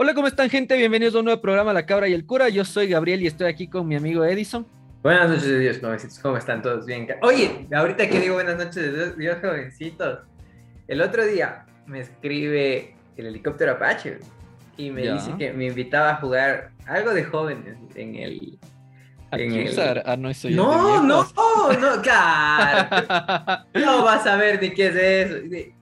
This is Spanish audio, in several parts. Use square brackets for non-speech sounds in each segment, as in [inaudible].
Hola, ¿cómo están, gente? Bienvenidos a un nuevo programa La Cabra y el Cura. Yo soy Gabriel y estoy aquí con mi amigo Edison. Buenas noches, Dios, jovencitos. ¿Cómo están todos? Bien. Oye, ahorita que digo buenas noches, Dios, jovencitos. El otro día me escribe el helicóptero Apache y me dice que me invitaba a jugar algo de jóvenes en el. En el... Ah, no, eso no, no, no, claro. [laughs] no vas a ver de qué es eso.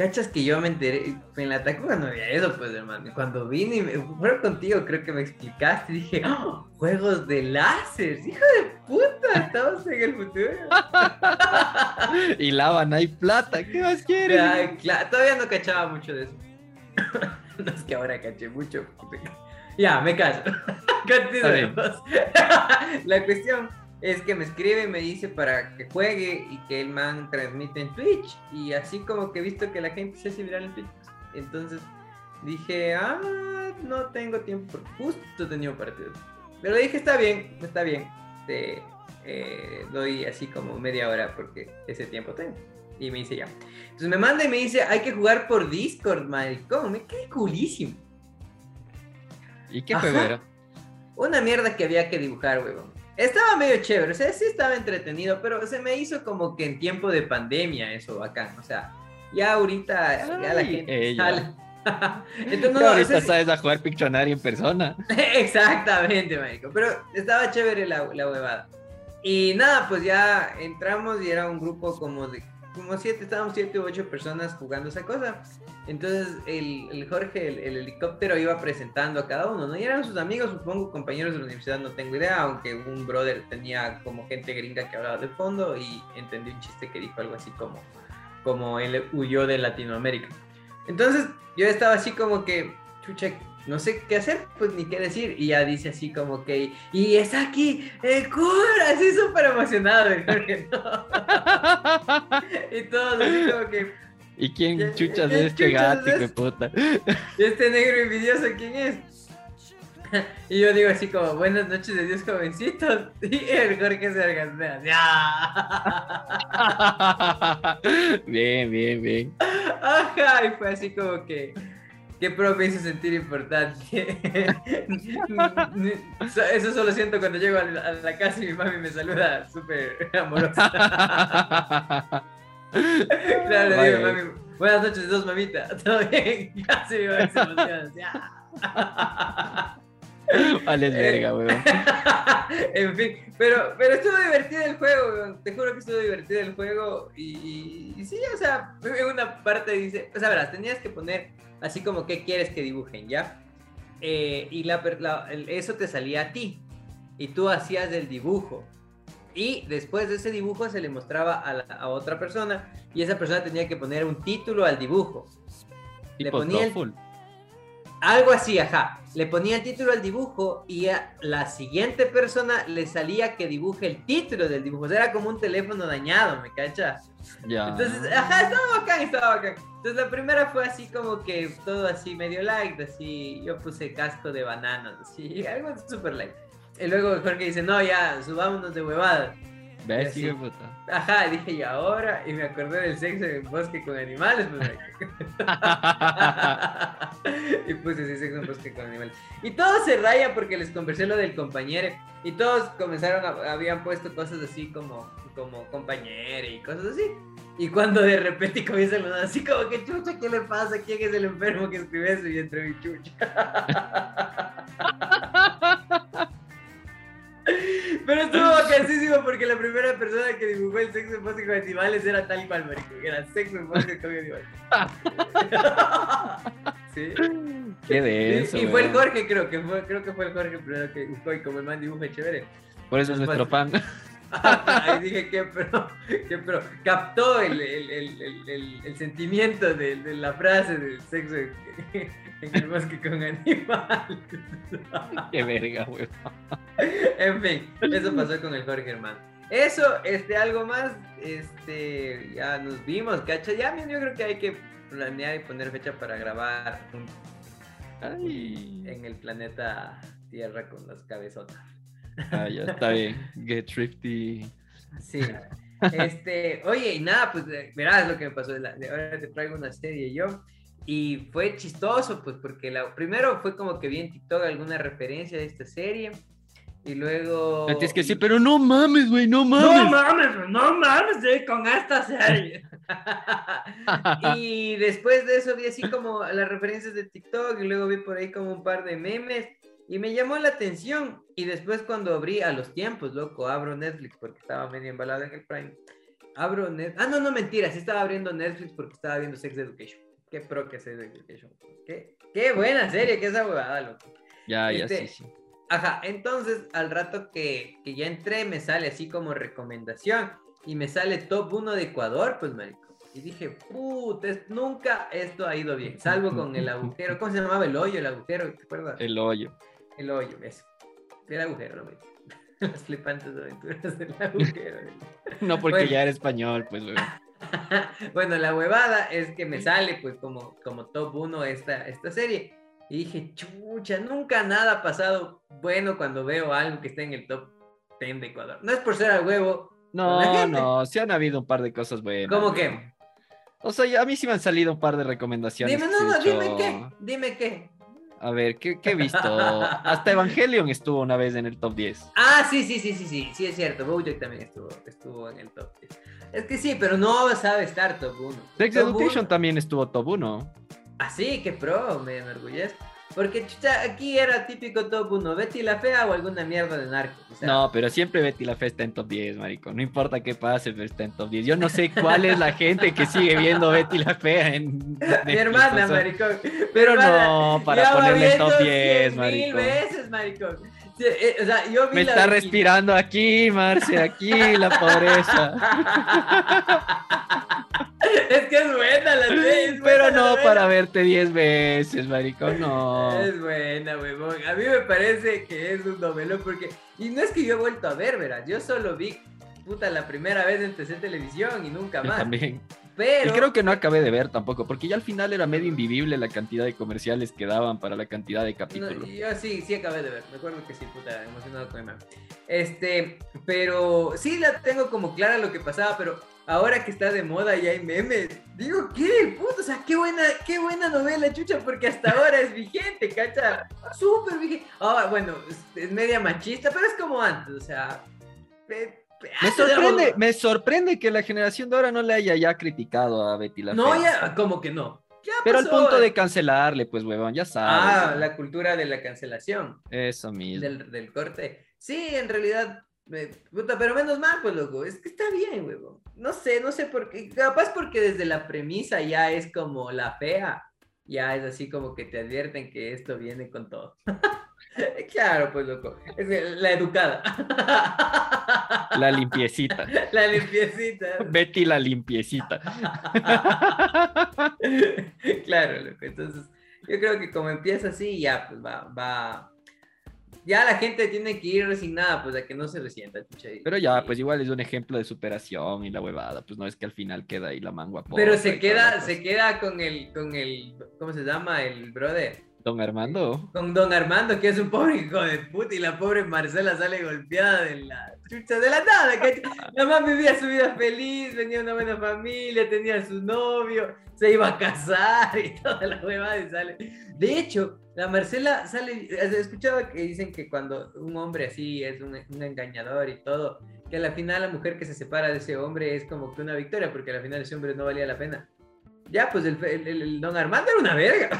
Cachas que yo me enteré, en la Tacuba no había eso, pues, hermano. Cuando vine y me, fueron contigo, creo que me explicaste, dije, ¡Oh, juegos de láser, hijo de puta, estamos en el futuro. [laughs] y lava, no hay plata, ¿qué más quieres? todavía no cachaba mucho de eso. [laughs] no es que ahora caché mucho. Ya, me caso. [laughs] la cuestión es que me escribe y me dice para que juegue y que el man transmite en Twitch. Y así como que he visto que la gente se hace viral en Twitch. Entonces dije, ah, no tengo tiempo porque justo tenía un partido. Pero dije, está bien, está bien. Te eh, doy así como media hora porque ese tiempo tengo. Y me dice ya. Entonces me manda y me dice, hay que jugar por Discord, maricón. Me quedé culísimo. ¿Y qué juego era? Una mierda que había que dibujar, huevón. Estaba medio chévere, o sea, sí estaba entretenido, pero se me hizo como que en tiempo de pandemia eso bacán, o sea, ya ahorita ya la gente sale. [laughs] Entonces, no, ahorita sabes a jugar Pictionary en persona. [laughs] Exactamente, marico, pero estaba chévere la, la huevada. Y nada, pues ya entramos y era un grupo como de como siete, estábamos siete u ocho personas jugando esa cosa. Entonces el, el Jorge, el, helicóptero, iba presentando a cada uno, ¿no? Y eran sus amigos, supongo, compañeros de la universidad, no tengo idea, aunque un brother tenía como gente gringa que hablaba de fondo y entendí un chiste que dijo algo así como, como él huyó de Latinoamérica. Entonces yo estaba así como que, chucha, no sé qué hacer, pues ni qué decir. Y ya dice así como que, y está aquí el cura, así súper emocionado. [laughs] y todos así como que... ¿Y quién chuchas es este gato, qué puta? [laughs] ¿Y este negro envidioso quién es? [laughs] Y yo digo así como, buenas noches de Dios jovencitos. Y el Jorge se orgasmea. bien, bien, bien. Ajá, y fue así como que ¿Qué pro me hizo sentir importante? [laughs] Eso solo siento cuando llego a la, casa y mi mami me saluda súper amorosa. [laughs] claro, le digo, mami, buenas noches, dos mamitas. [laughs] ¿Todo bien? Casi mi mami se emociona. Vale, verga, weón. en fin, pero, pero estuvo divertido el juego, weón. Te juro que estuvo divertido el juego. Y, y, sí, o sea, en una parte dice, o sea, verás, tenías que poner así como qué quieres que dibujen, ¿ya? Eh, y la, eso te salía a ti y tú hacías el dibujo. Y después de ese dibujo se le mostraba a, otra persona y esa persona tenía que poner un título al dibujo. Le ponía algo así, ajá. Le ponía el título al dibujo y a la siguiente persona le salía que dibuje el título del dibujo. O sea, era como un teléfono dañado, ¿me cachas? Ya. Entonces, ajá, estaba bacán, estaba bacán. Entonces la primera fue así como que todo así medio light, así yo puse casco de bananas, así, [laughs] algo super light. Y luego Jorge dice, no, ya, subámonos de huevada. Ajá, dije, y ahora, y me acordé del sexo en bosque con animales, pues. [laughs] y puse ese sexo en bosque con animales. Y todos se rayan porque les conversé lo del compañero. Y todos comenzaron, a, habían puesto cosas así como, como compañero y cosas así. Y cuando de repente comienzan los así como que chucha, ¿qué le pasa? ¿Quién es el enfermo que escribe eso? Y entre mi chucha. [laughs] Pero estuvo bacanísimo porque la primera persona que dibujó el sexo en bosque con animales era tal cual, marico. Era sexo en bosque con animales. ¿Sí? Qué de eso. Y, fue el Jorge, creo que fue, creo que fue el Jorge primero que buscó y como el man dibuja chévere. Por eso es nuestro fan. [laughs] Ahí dije que pero, que pero captó el, el, el, el sentimiento de, de, la frase del sexo [laughs] en el bosque con animales. Qué verga, weón. En fin, eso pasó con el Jorge Germán. Eso, este, algo más, este, ya nos vimos, cacha. Ya yo creo que hay que planear y poner fecha para grabar en el planeta Tierra con las cabezotas. Ah, ya está bien. Get thrifty. Sí. Este, oye, y nada, pues verás lo que me pasó. ahora te traigo una serie yo Y fue chistoso, pues, porque la, primero fue como que vi en TikTok alguna referencia de esta serie. Y luego. Tienes que decir, pero no mames, güey, no mames. No mames, no mames, eh, con esta serie. [laughs] y después de eso vi así como las referencias de TikTok y luego vi por ahí como un par de memes y me llamó la atención. Y después cuando abrí a los tiempos, loco, abro Netflix porque estaba medio embalado en el Prime. Abro Netflix. Ah, no, no, mentira, sí estaba abriendo Netflix porque estaba viendo Sex Education. Qué pro que es Sex Education. Qué, qué buena serie que esa huevada, loco. Ya, ya, Este, sí, sí. Ajá, entonces al rato que, que ya entré me sale así como recomendación y me sale top 1 de Ecuador, pues marico. Y dije, puta, nunca esto ha ido bien, salvo con el agujero. ¿Cómo se llamaba el hoyo? El agujero, ¿te acuerdas? El hoyo. El hoyo, eso. El agujero, lo mismo. [laughs] Las flipantes aventuras del agujero. [laughs] No porque Bueno. ya era español, pues, güey. [laughs] bueno, la huevada es que me sale pues como, como top 1 esta, esta serie. Y dije, chucha, nunca nada ha pasado bueno cuando veo algo que está en el top 10 de Ecuador. No es por ser al huevo. No, no, sí han habido un par de cosas buenas. ¿Cómo que? O sea, a mí sí me han salido un par de recomendaciones. Dime, no, no, dime qué, dime qué. A ver, ¿qué, qué he visto? Hasta Evangelion estuvo una vez en el top 10. Ah, sí, sí, sí, sí, sí, sí es cierto. Bojack también estuvo, estuvo en el top 10. Es que sí, pero no sabe estar top 1. Sex Education también estuvo top 1. Ah, sí, qué pro, me enorgullezco. Porque chucha, aquí era típico top 1, Betty la Fea o alguna mierda de narcos. o sea, No, pero siempre Betty la Fe está en top 10, marico. No importa qué pase, pero está en top 10. Yo no sé cuál es la gente que sigue viendo Betty la Fea en [laughs] Mi hermana, o sea, maricón. Mi Pero hermana, no, para ponerle en top 100 10, Mil marico. veces, maricón. Eh, o sea, yo vi Me la está de- respirando aquí, Marce, aquí la pobreza. [laughs] es que es buena la buena Pero no para verte 10 veces, marico, no. Es buena, huevón. A mí me parece que es un novelo porque. Y no es que yo he vuelto a ver, verás. Yo solo vi, puta, la primera vez en TC Televisión y nunca Yo más. también. Pero. Y creo que no acabé de ver tampoco, porque ya al final era medio invivible la cantidad de comerciales que daban para la cantidad de No, capítulos. yo sí, sí acabé de ver. Me acuerdo que sí, puta, emocionado con Emma. Este, pero sí la tengo como clara lo que pasaba, pero ahora que está de moda y hay memes, digo, ¿qué? Puta, o sea, qué buena, qué buena novela, chucha, porque hasta ahora es vigente, cacha. Súper vigente. Ah, bueno, es, media machista, pero es como antes, o sea. Me sorprende, me sorprende que la generación de ahora no le haya ya criticado a Betty la No, Fea. ya, como que no. Ya Pero al pasó. punto de cancelarle, pues, huevón, ya Ah, sabes. la cultura de la cancelación. Eso mismo. del, del corte. Sí, en realidad, puta, pero menos mal, pues loco, es que está bien, huevo. No sé, no sé por qué, capaz porque desde la premisa ya es como la fea, ya es así como que te advierten que esto viene con todo. [laughs] [laughs] claro, pues loco, la educada. La limpiecita. [laughs] la limpiecita. Betty la limpiecita. [laughs] claro, loco, entonces yo creo que como empieza así, ya pues va, va. Ya la gente tiene que ir resignada, pues a que no se resienta, Pero ya, pues igual es un ejemplo de superación y la huevada. Pues no es que al final queda ahí la mangua Pero se queda, se queda con el, con el, ¿cómo se llama? El brother. Don Armando. Con don Armando, que es un pobre hijo de puta, y la pobre Marcela sale golpeada de la chucha de la nada. ¿cachai? La mamá vivía su vida feliz, venía una buena familia, tenía a su novio, se iba a casar y [laughs] toda la huevada y sale. De hecho, la Marcela sale, ¿has escuchado que dicen que cuando un hombre así es un, un engañador y todo, que a la final la mujer que se separa de ese hombre es como que una victoria, porque al final ese hombre no valía la pena. Ya, pues el, el- el- el don Armando era una verga.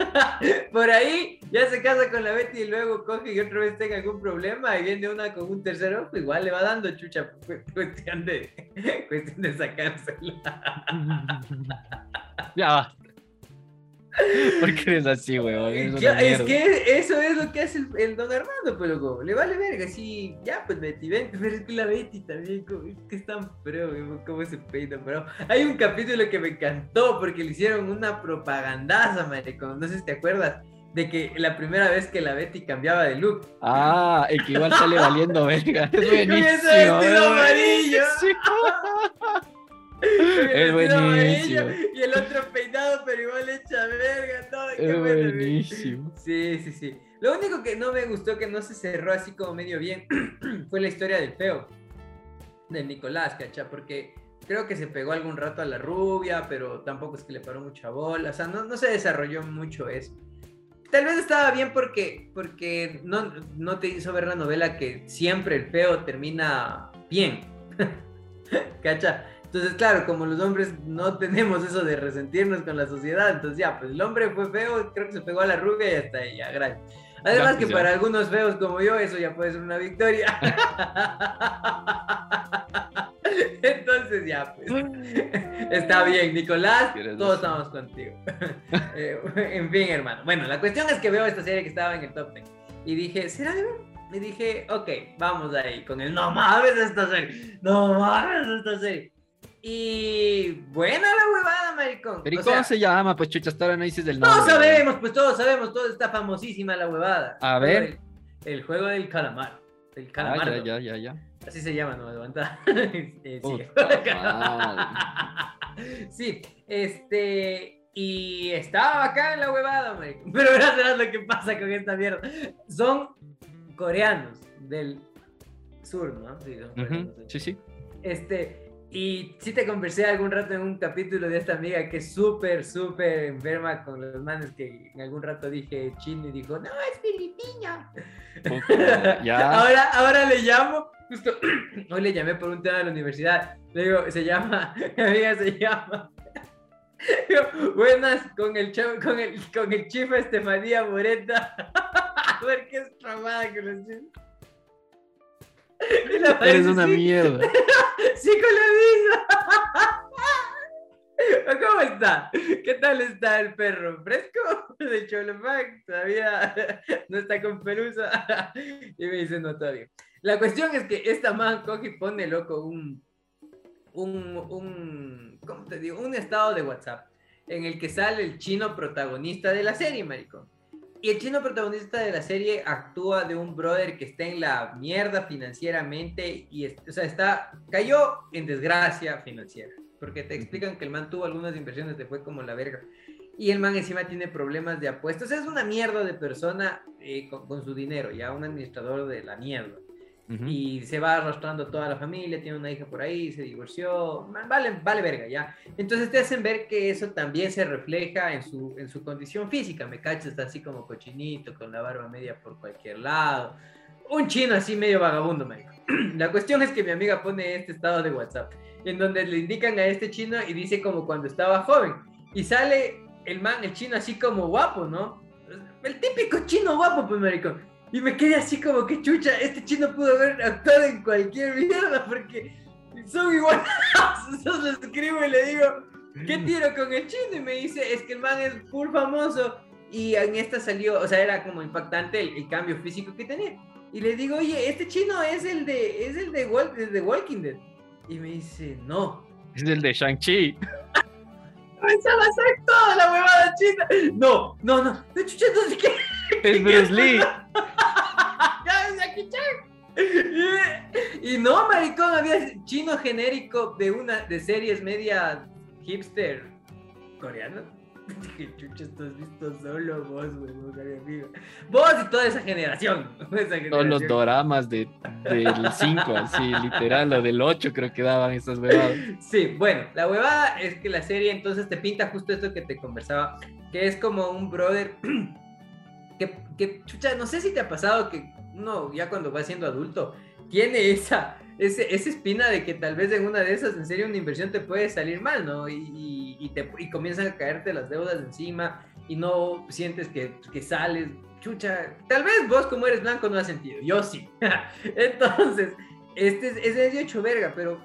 [laughs] Por ahí ya se casa con la Betty y luego coge y otra vez tenga algún problema y viene una con un tercer ojo, igual le va dando chucha. [laughs] cu- Cuestión de, [laughs] cuestión de sacársela. ya va. ¿Por qué eres así, Ya, es que eso es lo que hace el, el don Armando, pues loco. Le vale verga, sí, ya pues Betty, ven, [laughs] pero es que la Betty también, como- es que es tan pro, güey, cómo se peina, pero hay un capítulo que me encantó porque le hicieron una propagandaza, maricón, no sé si te acuerdas, de que la primera vez que la Betty cambiaba de look, Ah, el que igual sale valiendo verga. [laughs] Es buenísimo. ese vestido es amarillo. Es buenísimo. y el otro peinado, pero igual hecha verga, no, qué Es bueno, güey. buenísimo. Sí, sí, sí. Lo único que no me gustó que no se cerró así como medio bien [clears throat] fue la historia del feo. Del Nicolás, ¿cacha? Porque creo que se pegó algún rato a la rubia, pero tampoco es que le paró mucha bola, o sea, no, no se desarrolló mucho eso. Tal vez estaba bien porque, porque no, no te hizo ver la novela que siempre el feo termina bien. [laughs] ¿Cacha? Entonces, claro, como los hombres no tenemos eso de resentirnos con la sociedad, entonces ya, pues el hombre fue feo, creo que se pegó a la rubia y hasta ahí, ya, gracias. Además que para algunos feos como yo, eso ya puede ser una victoria. [laughs] Entonces ya, pues. [laughs] Está bien, Nicolás, todos estamos contigo. [laughs] Eh, en fin, hermano. Bueno, la cuestión es que veo esta serie que estaba en el top 10 y dije, ¿será de verdad? Y dije, ok, vamos ahí con el no mames esta serie, no mames esta serie. Y buena la huevada, maricón. Pero ¿y cómo se llama? Pues chucha, hasta ahora no dices del nombre. Todos sabemos, pues todos sabemos, todo está famosísima la huevada. A ver. El, juego del calamar. El calamar. Ah, ya, ya, ya, Así se llama, no me levanta. Eh, sí. este. Y estaba acá en la huevada, maricón. [laughs] Pero verás, lo que pasa con esta mierda. Son coreanos del sur, ¿no? Sí, sí, sí. Este, y sí te conversé algún rato en un capítulo de esta amiga que es súper, súper enferma con los manes que en algún rato dije chino y dijo, no, es filipina. [laughs] ahora, ahora le llamo, justo [clears throat] hoy le llamé por un tema de la universidad. Le digo, se llama, [laughs] mi amiga se llama. [laughs] buenas con el, con el, con el chifa Estefanía Moreta. A ver qué es que los chifos. [laughs] Eres una mierda. [laughs] sí, con la [laughs] ¿Cómo está? ¿Qué tal está el perro? ¿Fresco? De Cholomac, todavía no está con pelusa. Y me dice, no, todavía. La cuestión es que esta man coge y pone, loco, un, un, un, ¿cómo te digo? Un estado de WhatsApp en el que sale el chino protagonista de la serie, maricón. Y el chino protagonista de la serie actúa de un brother que está en la mierda financieramente y, o sea, está, cayó en desgracia financiera. Porque te explican que el man tuvo algunas inversiones, te fue como la verga. Y el man encima tiene problemas de apuestas. Es una mierda de persona eh, con, con, su dinero, ya un administrador de la mierda y se va arrastrando toda la familia, tiene una hija por ahí, se divorció, vale, vale verga, ya. Entonces te hacen ver que eso también se refleja en su, en su condición física, me cachas, está así como cochinito, con la barba media por cualquier lado, un chino así medio vagabundo, marico. [clears throat] La cuestión es que mi amiga pone este estado de WhatsApp, en donde le indican a este chino y dice como cuando estaba joven, y sale el man, el chino así como guapo, ¿no? El típico chino guapo, pues, marico y me quedé así como que chucha, este chino pudo haber actuado en cualquier mierda porque son iguales. [laughs] Entonces le escribo y le digo, ¿qué tiro con el chino? Y me dice, es que el man es full famoso. Y en esta salió, o sea, era como impactante el, cambio físico que tenía. Y le digo, oye, este chino es el de, es el de, de Walking Dead. Y me dice, no. Es el de Shang-Chi. [laughs] Pensaba hacer toda la huevada china. No, no, no. De chucha, entonces, ¿qué? Es [laughs] Bruce Lee. y no, maricón, había chino genérico de una de series media hipster coreanas. [laughs] Dije, chucha, has visto solo vos, güey, vos y toda esa generación. [laughs] Todos los doramas de, del 5, así, literal, o del 8 creo que daban esas huevadas. Sí, bueno, la huevada es que la serie entonces te pinta justo esto que te conversaba, que es como un brother [clears throat] que, chucha, no sé si te ha pasado que uno ya cuando va siendo adulto tiene esa, ese, esa espina de que tal vez en una de esas, en serio, una inversión te puede salir mal, ¿no? Y, y, te, y comienzan a caerte las deudas encima y no sientes que, que sales. Chucha, tal vez vos como eres blanco no has sentido, yo sí. [laughs] Entonces, este es, es hecho verga, pero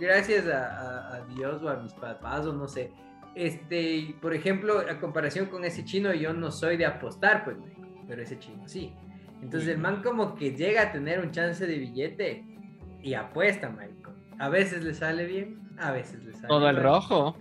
gracias a, a, Dios o a mis papás o no sé, este, por ejemplo, a comparación con ese chino, yo no soy de apostar, pues, pero ese chino sí. Entonces el man como que llega a tener un chance de billete y apuesta, Michael. A veces le sale bien, a veces le sale Todo el rojo.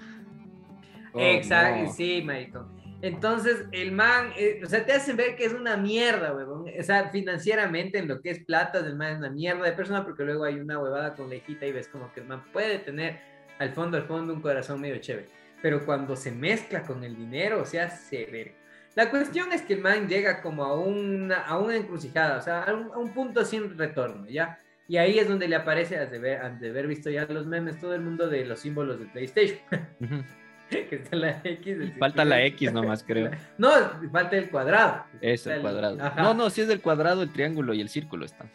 Oh, Exacto, sí, Michael. Entonces el man, eh, o sea, te hacen ver que es una mierda, huevón. O sea, financieramente en lo que es plata, el man es una mierda de persona porque luego hay una huevada con lejita y ves como que el man puede tener al fondo, al fondo un corazón medio chévere. Pero cuando se mezcla con el dinero, o sea, se ve la cuestión es que el man llega como a una, a una encrucijada, o sea, a un, punto sin retorno, ¿ya? Y ahí es donde le aparece, antes de, haber visto ya los memes, todo el mundo de los símbolos de PlayStation. [laughs] que está la X. Falta la X nomás, creo. [laughs] No, falta el cuadrado. Es el cuadrado. No, no, si es del cuadrado, el triángulo y el círculo están.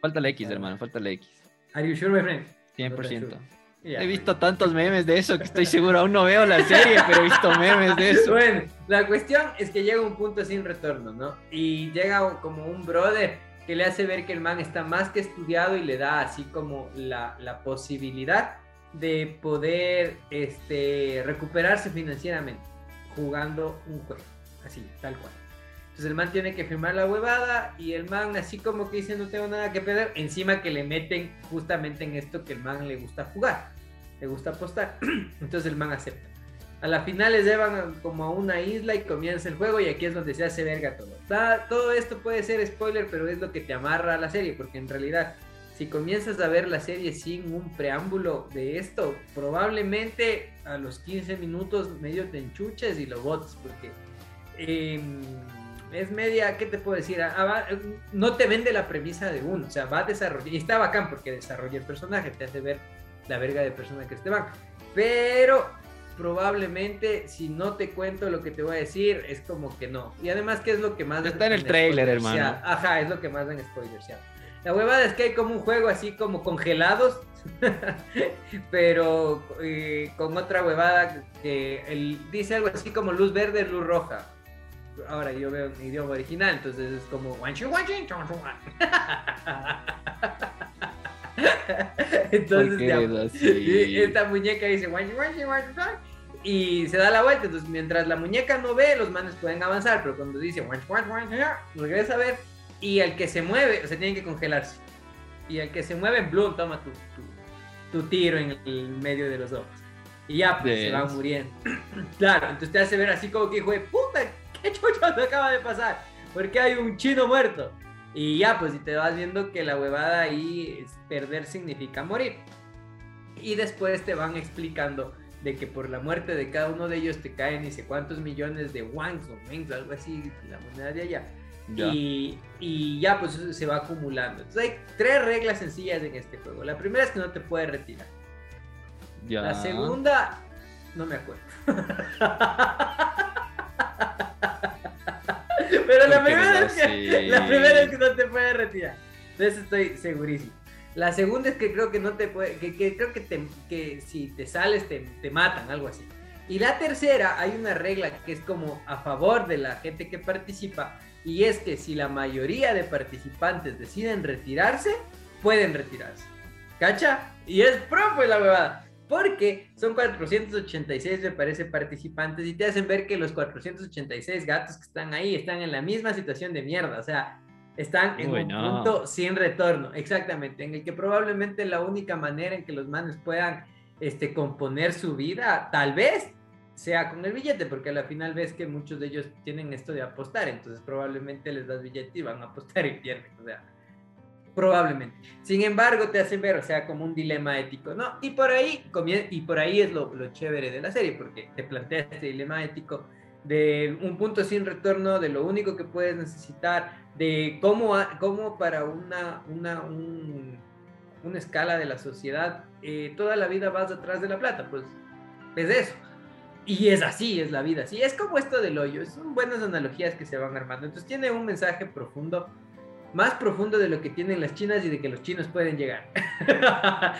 Falta la X, hermano, falta la X. Are you sure, my friend? 100%. He visto tantos memes de eso que estoy seguro, aún no veo la serie, pero he visto memes de eso. Bueno, la cuestión es que llega un punto sin retorno, ¿no? Y llega como un brother que le hace ver que el man está más que estudiado y le da así como la, la posibilidad de poder este, recuperarse financieramente jugando un juego, así, tal cual. Entonces el man tiene que firmar la huevada y el man así como que dice no tengo nada que perder, encima que le meten justamente en esto que el man le gusta jugar, le gusta apostar. [clears throat] Entonces el man acepta. A la final les llevan como a una isla y comienza el juego y aquí es donde se hace verga todo. todo esto puede ser spoiler, pero es lo que te amarra a la serie, porque en realidad si comienzas a ver la serie sin un preámbulo de esto, probablemente a los 15 minutos medio te enchuches y lo botes, porque em, es media, ¿qué te puedo decir? Ah, ah, no te vende la premisa de uno, o sea, va a desarrollar, y está bacán porque desarrolla el personaje, te hace ver la verga de persona que este van, pero probablemente si no te cuento lo que te voy a decir, es como que no. Y además, ¿qué es lo que más... Está en el trailer, hermano. Ajá, es lo que más dan spoilers. La huevada es que hay como un juego así como congelados, [laughs] pero eh, con otra huevada que el, dice algo así como luz verde, luz roja. Ahora yo veo en idioma original, entonces es como [laughs] Entonces, [laughs] esta muñeca dice y se da la vuelta. Entonces, mientras la muñeca no ve, los manes pueden avanzar, pero cuando dice regresa a ver y el que se mueve, o sea, tiene que congelarse. Y el que se mueve, Bloom toma tu, tu, tiro en el medio de los ojos. Y ya, pues se va muriendo. [clears throat] claro, entonces te hace ver así como que, hijo de puta, ¿qué chucha te acaba de pasar? Porque hay un chino muerto. Y ya, pues, y te vas viendo que la huevada ahí es perder significa morir. Y después te van explicando de que por la muerte de cada uno de ellos te caen, dice cuántos millones de wangs o mengs, algo así, la moneda de allá y, y, ya pues se va acumulando. Entonces hay tres reglas sencillas en este juego. La primera es que no te puedes retirar. La segunda, no me acuerdo. [laughs] Pero la primera, es que, la primera que no te puedes retirar. De eso estoy segurísimo. La segunda es que creo que no te puede, que, creo que, te, que si te sales te, te, matan, algo así. Y la tercera, hay una regla que es como a favor de la gente que participa, y es que si la mayoría de participantes deciden retirarse, pueden retirarse. ¿Cacha? Y es propio la huevada. Porque son 486, me parece, participantes y te hacen ver que los 486 gatos que están ahí están en la misma situación de mierda. O sea, están en un punto sin retorno. Exactamente. En el que probablemente la única manera en que los manes puedan este, componer su vida, tal vez, sea con el billete, porque a la final ves que muchos de ellos tienen esto de apostar, entonces probablemente les das billete y van a apostar y pierden, o sea, probablemente. Sin embargo, te hacen ver, o sea, como un dilema ético, ¿no? Y por ahí, y por ahí es lo, lo chévere de la serie, porque te plantea este dilema ético de un punto sin retorno, de lo único que puedes necesitar, de cómo, cómo para una, una, una escala de la sociedad, eh, toda la vida vas atrás de la plata, pues es eso. Y es así, es la vida. Sí, es como esto del hoyo. Son buenas analogías que se van armando. Entonces tiene un mensaje profundo, más profundo de lo que tienen las chinas y de que los chinos pueden llegar. [laughs]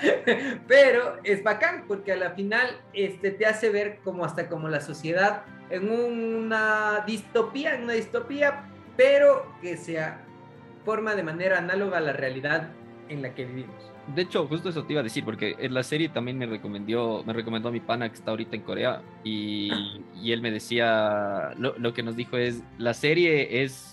Pero es bacán porque a la final este, te hace ver como hasta como la sociedad en una distopía, en una distopía, pero que se forma de manera análoga a la realidad en la que vivimos. De hecho, justo eso te iba a decir, porque en la serie también me recomendó, me recomendó mi pana que está ahorita en Corea y, y él me decía, lo, lo, que nos dijo es, la serie es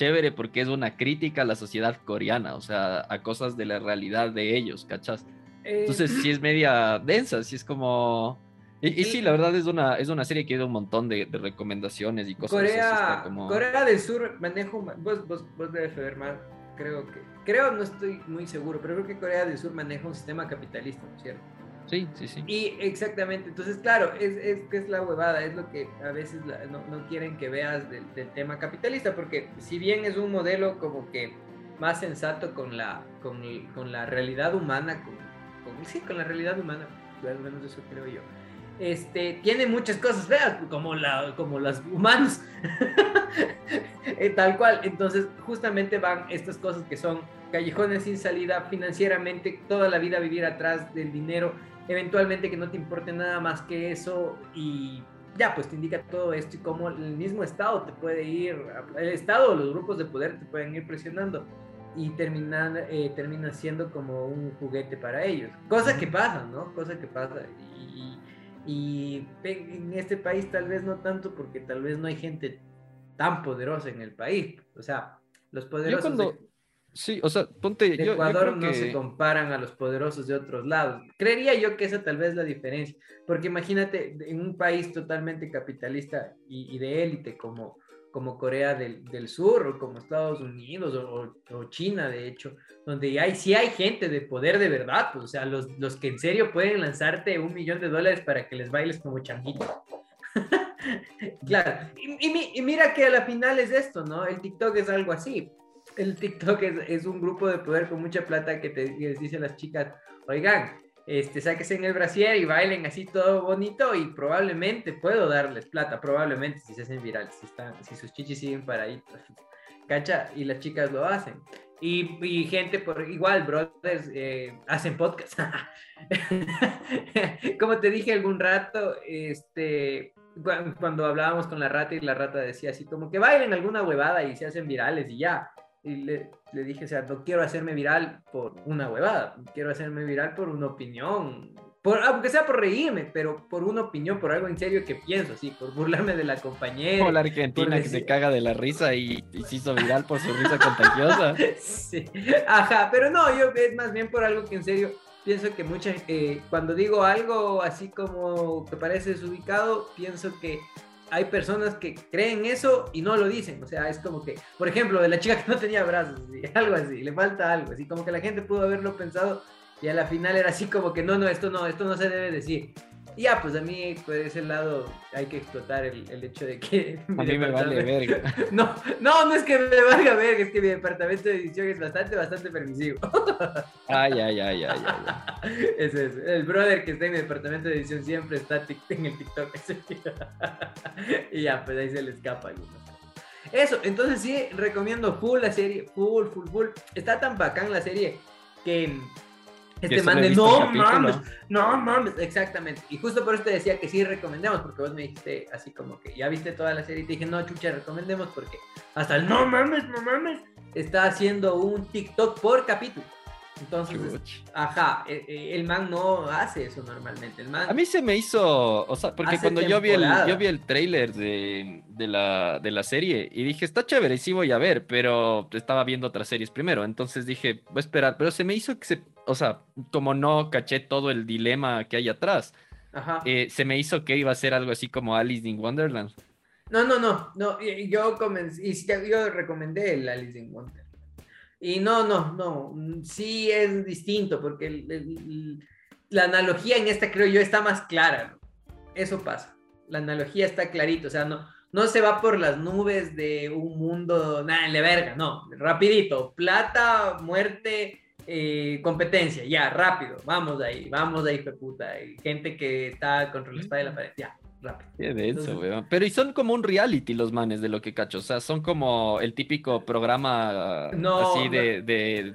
chévere porque es una crítica a la sociedad coreana, o sea, a cosas de la realidad de ellos, ¿cachas? Entonces sí es [laughs] media densa, sí es como... Y, sí, la verdad es una, es una serie que da un montón de, de recomendaciones y cosas. Corea, como... Corea del Sur manejo, vos, vos, vos debes saber más, creo que, creo, no estoy muy seguro, pero creo que Corea del Sur maneja un sistema capitalista, ¿no es cierto? Sí, sí, sí. Y exactamente, entonces, claro, es, es que es la huevada, es lo que a veces no, no, quieren que veas del, tema capitalista, porque si bien es un modelo como que más sensato con la, con, con la realidad humana, con, con, sí, con la realidad humana, al menos eso creo yo. Este, tiene muchas cosas feas, como, la, como las humanos, [laughs] eh, tal cual. Entonces, justamente van estas cosas que son callejones sin salida financieramente, toda la vida vivir atrás del dinero, eventualmente que no te importe nada más que eso y ya, pues te indica todo esto y cómo el mismo Estado te puede ir, el Estado o los grupos de poder te pueden ir presionando y terminan, eh, termina siendo como un juguete para ellos. Cosa que pasa, ¿no? Cosa que pasa. Y, y, en este país tal vez no tanto porque tal vez no hay gente tan poderosa en el país. O sea, los poderosos... Sí, o sea, ponte. De Ecuador no se comparan a los poderosos de otros lados. Creería yo que esa tal vez es la diferencia. Porque imagínate, en un país totalmente capitalista y, de élite como, como Corea del, del, Sur, o como Estados Unidos, o, China, de hecho, donde hay, sí hay gente de poder de verdad, pues, o sea, los, los que en serio pueden lanzarte un millón de dólares para que les bailes como changuito. [laughs] claro, y, y, mira que a la final es esto, ¿no? El TikTok es algo así el TikTok es, un grupo de poder con mucha plata que te dice a las chicas, oigan, este, sáquese en el brasier y bailen así todo bonito y probablemente puedo darles plata, probablemente si se hacen virales, si, están, si sus chichis siguen para ahí, [laughs] cacha, y las chicas lo hacen. Y, gente por igual, brothers, eh, hacen podcast. [laughs] Como te dije algún rato, este, cuando hablábamos con la rata y la rata decía así como que bailen alguna huevada y se hacen virales y ya. Y le, le, dije, o sea, no quiero hacerme viral por una huevada, quiero hacerme viral por una opinión, por, aunque sea por reírme, pero por una opinión, por algo en serio que pienso, sí, por burlarme de la compañera. Como la Argentina que se caga de la risa y, se hizo viral por su risa contagiosa. [laughs] sí, ajá, pero no, yo es más bien por algo que en serio pienso que muchas, eh, cuando digo algo así como que parece desubicado, pienso que hay personas que creen eso y no lo dicen. O sea, es como que, por ejemplo, de la chica que no tenía brazos, [laughs] algo así, le falta algo, así como que la gente pudo haberlo pensado y a la final era así como que no, no, esto no, esto no se debe decir. Y ya, pues a mí, por ese lado, hay que explotar el, el hecho de que... [laughs] A mí me vale verga. [laughs] No, no, no es que me valga verga, es que mi departamento de edición es bastante, bastante permisivo. [laughs] Ay, ay, ay, ay, ay. Ese es. El brother que está en mi departamento de edición siempre está en el TikTok. y ya, pues ahí se le escapa alguno. Eso, entonces sí, recomiendo full la serie, full, full, full. Está tan bacán la serie que este man de no mames, no mames, exactamente. Y justo por eso te decía que sí recomendemos, porque vos me dijiste así como que ya viste toda la serie y te dije, no, chucha, recomendemos porque hasta el no mames, no mames, está haciendo un TikTok por capítulo. Entonces, ajá, e, e, el, man no hace eso normalmente. El man a mí se me hizo, o sea, porque cuando yo vi el, yo vi el trailer de, de, la, de la serie y dije, está chévere, sí voy a ver, pero estaba viendo otras series primero, entonces dije, voy a esperar, pero se me hizo que se, o sea, como no caché todo el dilema que hay atrás, eh, se me hizo que iba a ser algo así como Alice in Wonderland. No, no, no, no, yo comencé, y yo recomendé el Alice in Wonderland. Y no, no, no, sí es distinto porque la analogía en esta creo yo está más clara. Eso pasa. La analogía está clarito, o sea, no, no se va por las nubes de un mundo, nada, le verga, no, rapidito, plata, muerte, eh, competencia, ya, rápido, vamos ahí, vamos ahí, puta, gente que está contra la espada de la pared, ya, rápido. Qué denso, weón. Pero y son como un reality los manes de lo que cacho. O sea, son como el típico programa así de, de,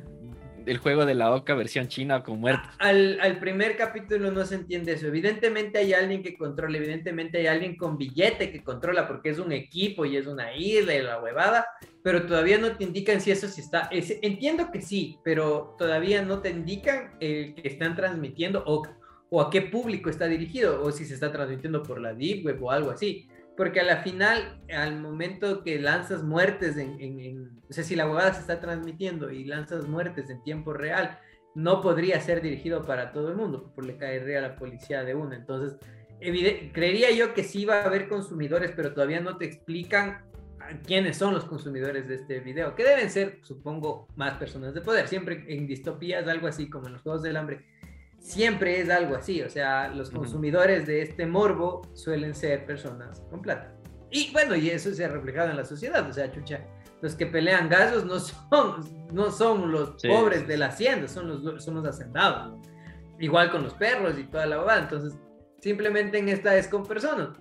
el juego de la oca versión china con muertos. Al, al, primer capítulo no se entiende eso. Evidentemente hay alguien que controla, evidentemente hay alguien con billete que controla porque es un equipo y es una isla y la huevada, pero todavía no te indican si eso sí está. entiendo que sí, pero todavía no te indican el que están transmitiendo o o a qué público está dirigido, o si se está transmitiendo por la Deep Web o algo así. Porque a la final, al momento que lanzas muertes en, o sea, si la huevada se está transmitiendo y lanzas muertes en tiempo real, no podría ser dirigido para todo el mundo, porque le caería a la policía de uno. Entonces, creería yo que sí va a haber consumidores, pero todavía no te explican quiénes son los consumidores de este video, que deben ser, supongo, más personas de poder. Siempre en distopías, algo así como en los Juegos del Hambre, siempre es algo así, o sea, los consumidores de este morbo suelen ser personas con plata. Y bueno, y eso se ha reflejado en la sociedad, o sea, chucha, los que pelean gallos no son, no son los pobres de la hacienda, son los, son los hacendados. Igual con los perros y toda la bobada, entonces simplemente en esta es con personas.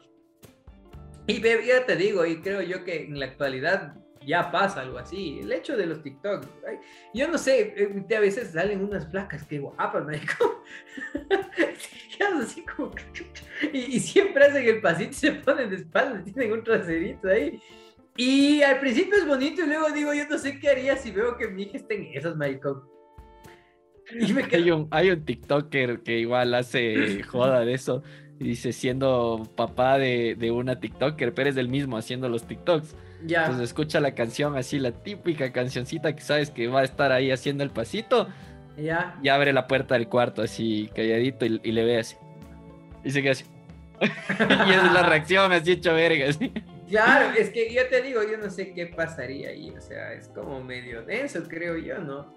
Y ya te digo, y creo yo que en la actualidad ya pasa algo así. El hecho de los TikTok, yo no sé, eh, a veces salen unas placas que guapas, [laughs] me así como y, y, siempre hacen el pasito y se ponen de espaldas, tienen un traserito ahí. Y al principio es bonito y luego digo, yo no sé qué haría si veo que mi hija está en esas, maricón. Y me [laughs] hay, un, hay un TikToker que igual hace [laughs] joda de eso. Y dice, siendo papá de, de una TikToker, pero es el mismo haciendo los TikToks. Ya. Entonces escucha la canción así, la típica cancioncita que sabes que va a estar ahí haciendo el pasito. Ya. Y abre la puerta del cuarto así calladito y, le ve así. Y se queda así. [laughs] y es la reacción así hecho verga. Así. Claro, es que yo te digo, yo no sé qué pasaría ahí. O sea, es como medio denso, creo yo, ¿no?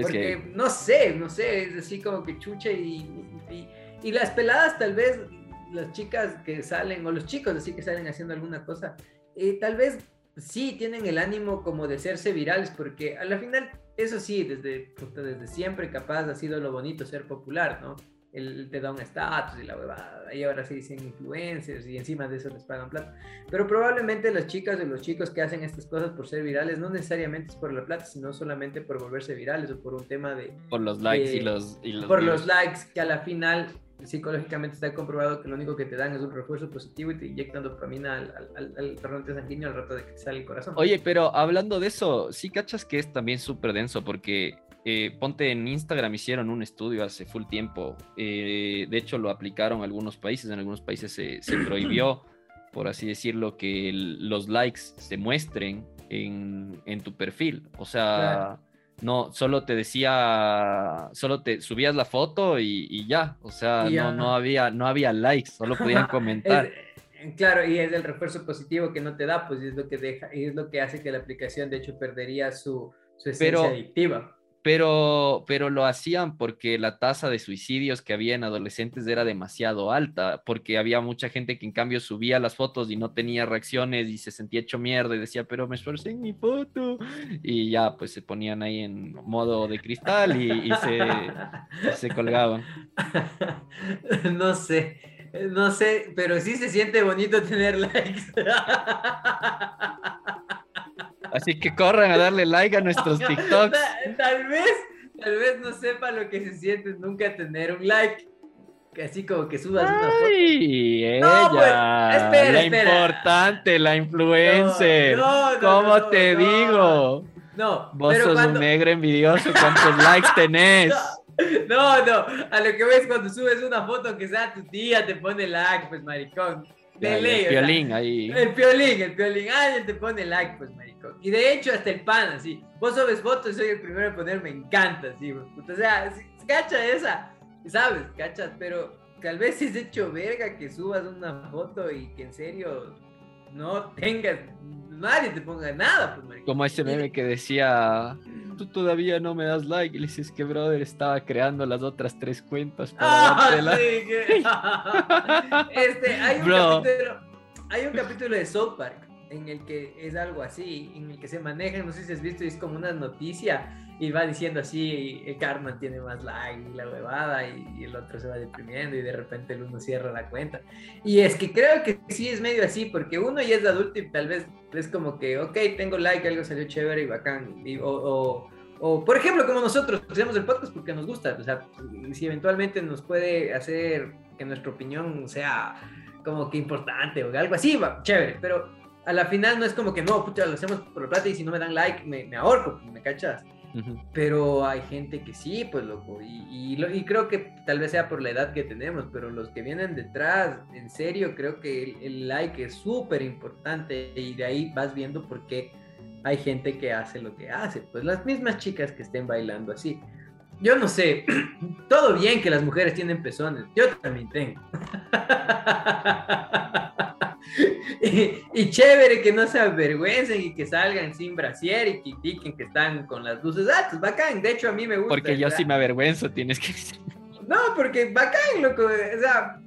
Porque no sé, no sé, es así como que chucha y, y las peladas tal vez las chicas que salen, o los chicos así que salen haciendo alguna cosa, eh, tal vez sí tienen el ánimo como de serse virales, porque a la final, eso sí, desde, desde siempre capaz ha sido lo bonito ser popular, ¿no? El, te da un estatus y la huevada, y ahora se dicen influencers y encima de eso les pagan plata. Pero probablemente las chicas o los chicos que hacen estas cosas por ser virales no necesariamente es por la plata, sino solamente por volverse virales o por un tema de... Por los likes y, los, y los... Por los likes que a la final psicológicamente está comprobado que lo único que te dan es un refuerzo positivo y te inyectan dopamina al, al, al, torrente sanguíneo al rato de que te sale el corazón. Oye, pero hablando de eso, sí cachas que es también súper denso porque eh, ponte en Instagram hicieron un estudio hace full tiempo. Eh, de hecho, lo aplicaron en algunos países. En algunos países se, se [clears throat] prohibió, por así decirlo, que los likes se muestren en, en tu perfil. O sea, no, solo te decía, solo te subías la foto y, ya, o sea, no, no, había, no había likes, solo podían [laughs] comentar. claro, y es el refuerzo positivo que no te da, pues es lo que deja, y es lo que hace que la aplicación de hecho perdería su, su esencia adictiva pero, pero lo hacían porque la tasa de suicidios que había en adolescentes era demasiado alta, porque había mucha gente que en cambio subía las fotos y no tenía reacciones y se sentía hecho mierda y decía, pero me esforcé en mi foto. Y ya, pues se ponían ahí en modo de cristal y, se, se colgaban. [laughs] No sé, no sé, pero sí se siente bonito tener likes. [laughs] Así que corran a darle like a [laughs] nuestros TikToks. Tal, vez, tal vez no sepa lo que se siente nunca tener un like. Así como que subas una foto. ella! No, pues, espera, la importante, la influencer. No, no, ¿Cómo te digo? No, Vos sos un negro envidioso. ¿Cuántos [laughs] likes tenés? No, no. A lo que ves cuando subes una foto que sea tu tía, te pone like, pues maricón. El piolín ahí. El piolín, el piolín. Alguien te pone like, pues maricón. Y de hecho, hasta el pan, así. Vos subes fotos, soy el primero en poner me encanta, así, O sea, cacha esa, ¿sabes? Cachas, pero tal vez es hecho verga que subas una foto y que en serio no tengas, nadie te ponga nada, pues, Como ese meme que decía, tú todavía no me das like, y le dices que brother estaba creando las otras tres cuentas para ah, sí, que... [laughs] este, hay un, capítulo, hay un capítulo de South Park en el que es algo así, en el que se maneja, no sé si has visto, es como una noticia y va diciendo así, el Carmen tiene más like y la huevada y, el otro se va deprimiendo y de repente el uno cierra la cuenta. Y es que creo que sí es medio así, porque uno ya es adulto y tal vez es como que, ok, tengo like, algo salió chévere y bacán, o, o, por ejemplo, como nosotros hacemos el podcast porque nos gusta, o sea, si eventualmente nos puede hacer que nuestra opinión sea como que importante o algo así, va, chévere, pero a la final no es como que no, pucha, lo hacemos por plata y si no me dan like me, me ahorco, ¿me cachas? Pero hay gente que sí, pues loco, y, y, creo que tal vez sea por la edad que tenemos, pero los que vienen detrás, en serio, creo que el, like es súper importante y de ahí vas viendo por qué hay gente que hace lo que hace, pues las mismas chicas que estén bailando así. Yo no sé, [clears throat] todo bien que las mujeres tienen pezones, yo también tengo. [laughs] y, chévere que no se avergüencen y que salgan sin brasier y critiquen que están con las luces. Ah, pues bacán. De hecho, a mí me gusta. Porque yo sí me avergüenzo, tienes que No, porque bacán, loco. O sea,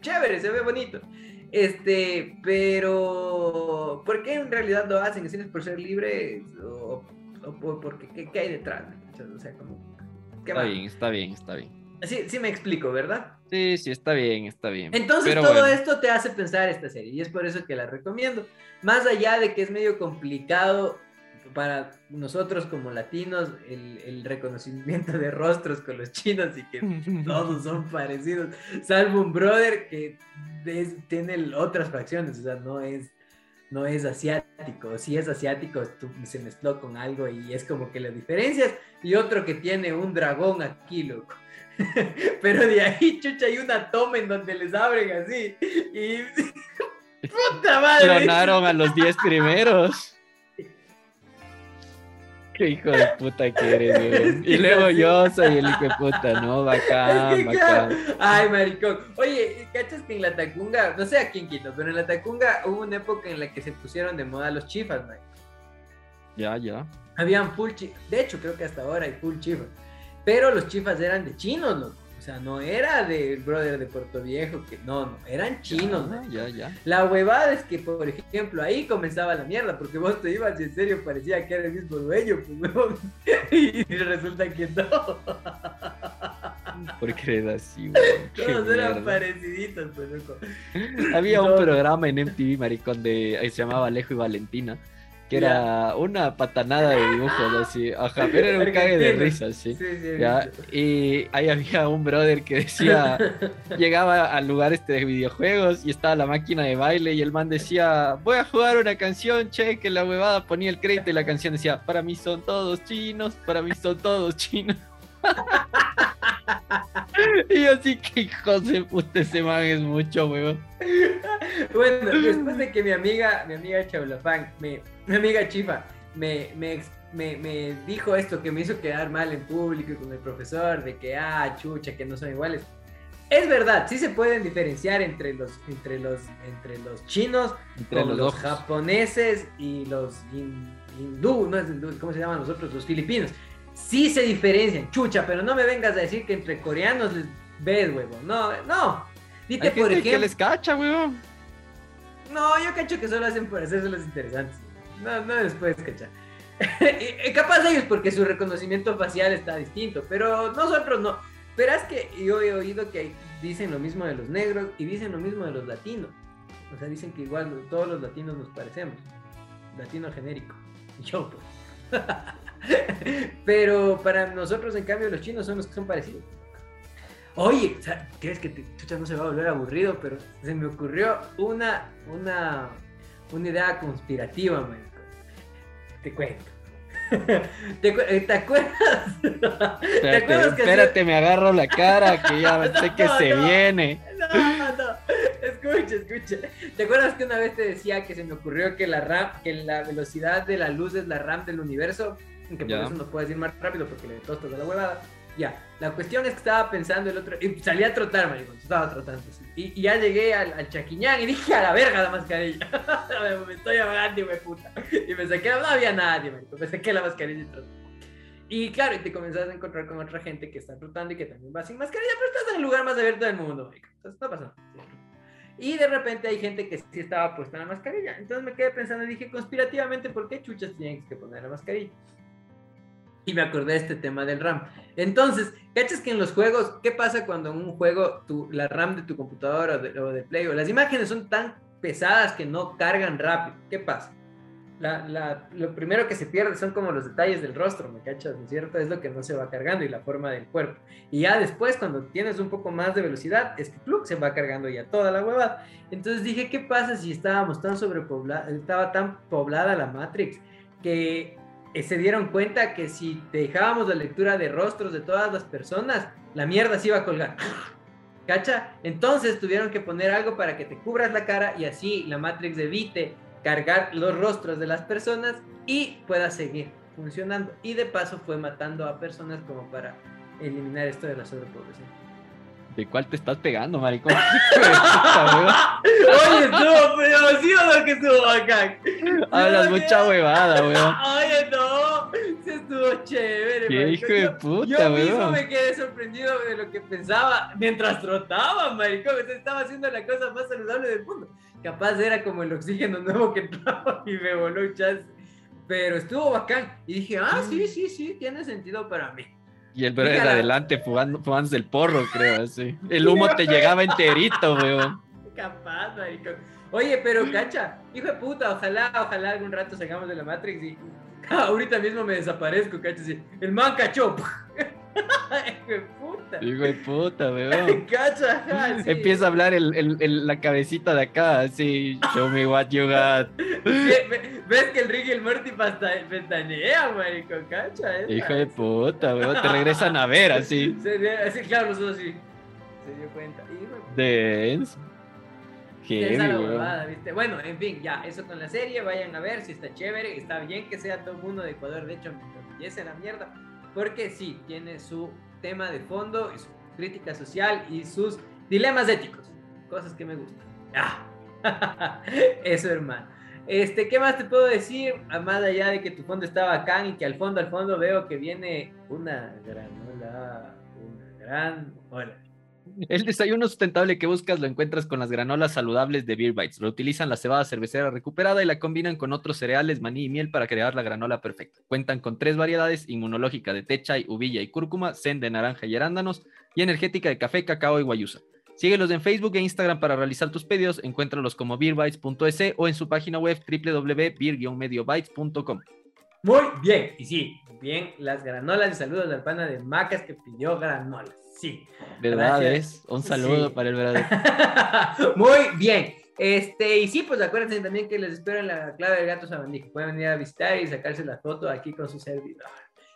chévere, se ve bonito. Este, pero ¿por qué en realidad lo hacen? ¿Es por ser libre o, o porque ¿qué, hay detrás? O sea, como, está bien, está bien, está bien. Sí, sí me explico, ¿verdad? Sí, sí, está bien, está bien. Entonces todo esto te hace pensar esta serie y es por eso que la recomiendo. Más allá de que es medio complicado para nosotros como latinos el, reconocimiento de rostros con los chinos y que [laughs] todos son parecidos, salvo un brother que tiene otras facciones, o sea, no es, no es asiático, si es asiático se mezcló con algo y es como que las diferencias, y otro que tiene un dragón aquí, loco. [laughs] Pero de ahí, chucha, hay una toma en donde les abren así y... [laughs] ¡Puta madre! Clonaron a los 10 primeros. Qué hijo de puta que eres, güey. [laughs] Y luego yo soy el hijo de puta, ¿no? Bacán, [laughs] bacán. Ay, maricón. Oye, ¿cachas que en la Tacunga, no sé aquí en Quito, pero en la Tacunga hubo una época en la que se pusieron de moda los chifas, güey? Ya, ya. Habían full chifas. De hecho, creo que hasta ahora hay full chifas. Pero los chifas eran de chinos, loco. O sea, no era del brother de Puerto Viejo, que no, no, eran chinos. Ya, ya, La huevada es que, por ejemplo, ahí comenzaba la mierda, porque vos te ibas y en serio parecía que era el mismo dueño, pues, [laughs] y resulta que no. ¿Por qué era así, güey? Todos eran pareciditos, pues, loco. Había un programa en MTV, maricón, de, se llamaba Alejo y Valentina que era una patanada de dibujos, así, ajá, pero era un cague de risa, sí. Y ahí había un brother que decía, [laughs] llegaba al lugar este de videojuegos y estaba la máquina de baile y el man decía, voy a jugar una canción, che, que la huevada ponía el crédito y la canción decía, para mí son todos chinos, para mí son todos chinos. [laughs] y así que hijos de puta ese man es mucho, weón. [laughs] Bueno, después de que mi amiga, mi amiga Chaulafán, mi, mi amiga Chifa, me, me, me, me, dijo esto que me hizo quedar mal en público y con el profesor, de que, ah, chucha, que no son iguales. Es verdad, sí se pueden diferenciar entre los, entre los, entre los chinos, entre los, japoneses y los hindú, no es hindú, ¿cómo se llaman los otros? Los filipinos sí se diferencian, chucha, pero no me vengas a decir que entre coreanos les ves, huevo. No, no. Dite por ejemplo. que les cacha, huevo. No, yo cacho que solo hacen por hacerse los interesantes. No, no les puedes cachar. [laughs] Capaz ellos porque su reconocimiento facial está distinto, pero nosotros no. Verás que yo he oído que dicen lo mismo de los negros y dicen lo mismo de los latinos. O sea, dicen que igual todos los latinos nos parecemos. Latino genérico. [laughs] Yo, pues. [laughs] Pero para nosotros, en cambio, los chinos son los que son parecidos. Oye, ¿crees que te, chucha no se va a volver aburrido? Pero se me ocurrió una, una, una idea conspirativa, man. Te cuento. [laughs] ¿Te, eh, ¿Te, acuerdas? [laughs] Espérate, ¿Te acuerdas que espérate me agarro la cara que ya [laughs] sé que se viene. No, no, escucha, escucha. ¿Te acuerdas que una vez te decía que se me ocurrió que la RAM, que la velocidad de la luz es la RAM del universo? que por eso no puedes ir más rápido porque le tostas de la huevada. Ya, la cuestión es que estaba pensando el otro, y salí a trotar, maricón, estaba trotando. Y, ya llegué al, al, chaquiñán y dije a la verga la mascarilla. [laughs] me estoy ahogando, me puta. Y me saqué, no había nadie, maricón, me saqué la mascarilla y troté. Y claro, y te comenzás a encontrar con otra gente que está trotando y que también va sin mascarilla, pero estás en el lugar más abierto del mundo, maricón. Entonces, está pasando. Y de repente hay gente que sí estaba puesta la mascarilla. Entonces me quedé pensando y dije, conspirativamente, ¿por qué chuchas tienen que poner la mascarilla? Y me acordé de este tema del RAM. Entonces, ¿cachas que en los juegos, qué pasa cuando en un juego tu, la RAM de tu computadora o de, Play o las imágenes son tan pesadas que no cargan rápido? ¿Qué pasa? La, lo primero que se pierde son como los detalles del rostro, ¿me cachas? ¿No es cierto? Es lo que no se va cargando y la forma del cuerpo. Y ya después, cuando tienes un poco más de velocidad, es que se va cargando ya toda la huevada. Entonces dije, ¿qué pasa si estábamos tan sobrepoblados, estaba tan poblada la Matrix que se dieron cuenta que si dejábamos la lectura de rostros de todas las personas, la mierda se iba a colgar. [laughs] ¿Cacha? Entonces tuvieron que poner algo para que te cubras la cara y así la Matrix evite cargar los rostros de las personas y pueda seguir funcionando. Y de paso fue matando a personas como para eliminar esto de la sobrepoblación. ¿De cuál te estás pegando, maricón? [laughs] Oye, estuvo pero ¿sí o no que estuvo acá? Hablas mucha huevada, weón. Oye, no, sí estuvo chévere. Qué maricón. hijo de Yo- puta, Yo mismo weón. me quedé sorprendido de lo que pensaba mientras trotaba, maricón. O sea, estaba haciendo la cosa más saludable del mundo. Capaz era como el oxígeno nuevo que entraba [laughs] y me voló un chance. Pero estuvo bacán. Y dije, ah, sí, sí, sí, tiene sentido para mí. Y el brother Fíjala. adelante fumando, fumándose el porro, creo, así. El humo te llegaba enterito, weón. Capaz, maricón. Oye, pero cacha, hijo de puta, ojalá, ojalá algún rato salgamos de la Matrix y [laughs] ahorita mismo me desaparezco, cacha. así, El man cachó. [laughs] hijo de puta. Hijo de puta, [laughs] weón. Cacha, ajá, sí. Empieza a hablar el, el- el- la cabecita de acá, así. Show me what you got. [laughs] Ve- ve- ¿Ves que el Rick y el Morty pestañean, marico? ¿Cacha? esa? Hijo de puta, weón. Te regresan a ver, [laughs] así. Así, claro, los dos sí. Se dio cuenta. Hijo de puta. Heavy. Bueno, en fin, ya, eso con la serie, vayan a ver si está chévere, está bien que sea todo el mundo de Ecuador, de hecho, me enorgullece la mierda, porque sí, tiene su tema de fondo, y su crítica social y sus dilemas éticos, cosas que me gustan. Ah, [laughs] eso, hermano. Este, ¿qué más te puedo decir? Más allá de que tu fondo está bacán y que al fondo, al fondo veo que viene una granola, una gran hola. El desayuno sustentable que buscas lo encuentras con las granolas saludables de Beer Bites. Reutilizan la cebada cervecera recuperada y la combinan con otros cereales, maní y miel para crear la granola perfecta. Cuentan con tres variedades: inmunológica de té, chai, uvilla y cúrcuma, zen de naranja y arándanos, y energética de café, cacao y guayusa. Síguelos en Facebook e Instagram para realizar tus pedidos. Encuéntralos como beerbites.es o en su página web www.beer-mediobytes.com. Muy bien, y sí, bien, las granolas y saludos al pana de Macas que pidió granolas. Sí. ¿Verdad? Gracias. es? Un saludo Sí. para el verdadero. [laughs] Muy bien. Este, y sí, pues acuérdense también que les espero en la clave del gato sabandí. Pueden venir a visitar y sacarse la foto aquí con su servidor.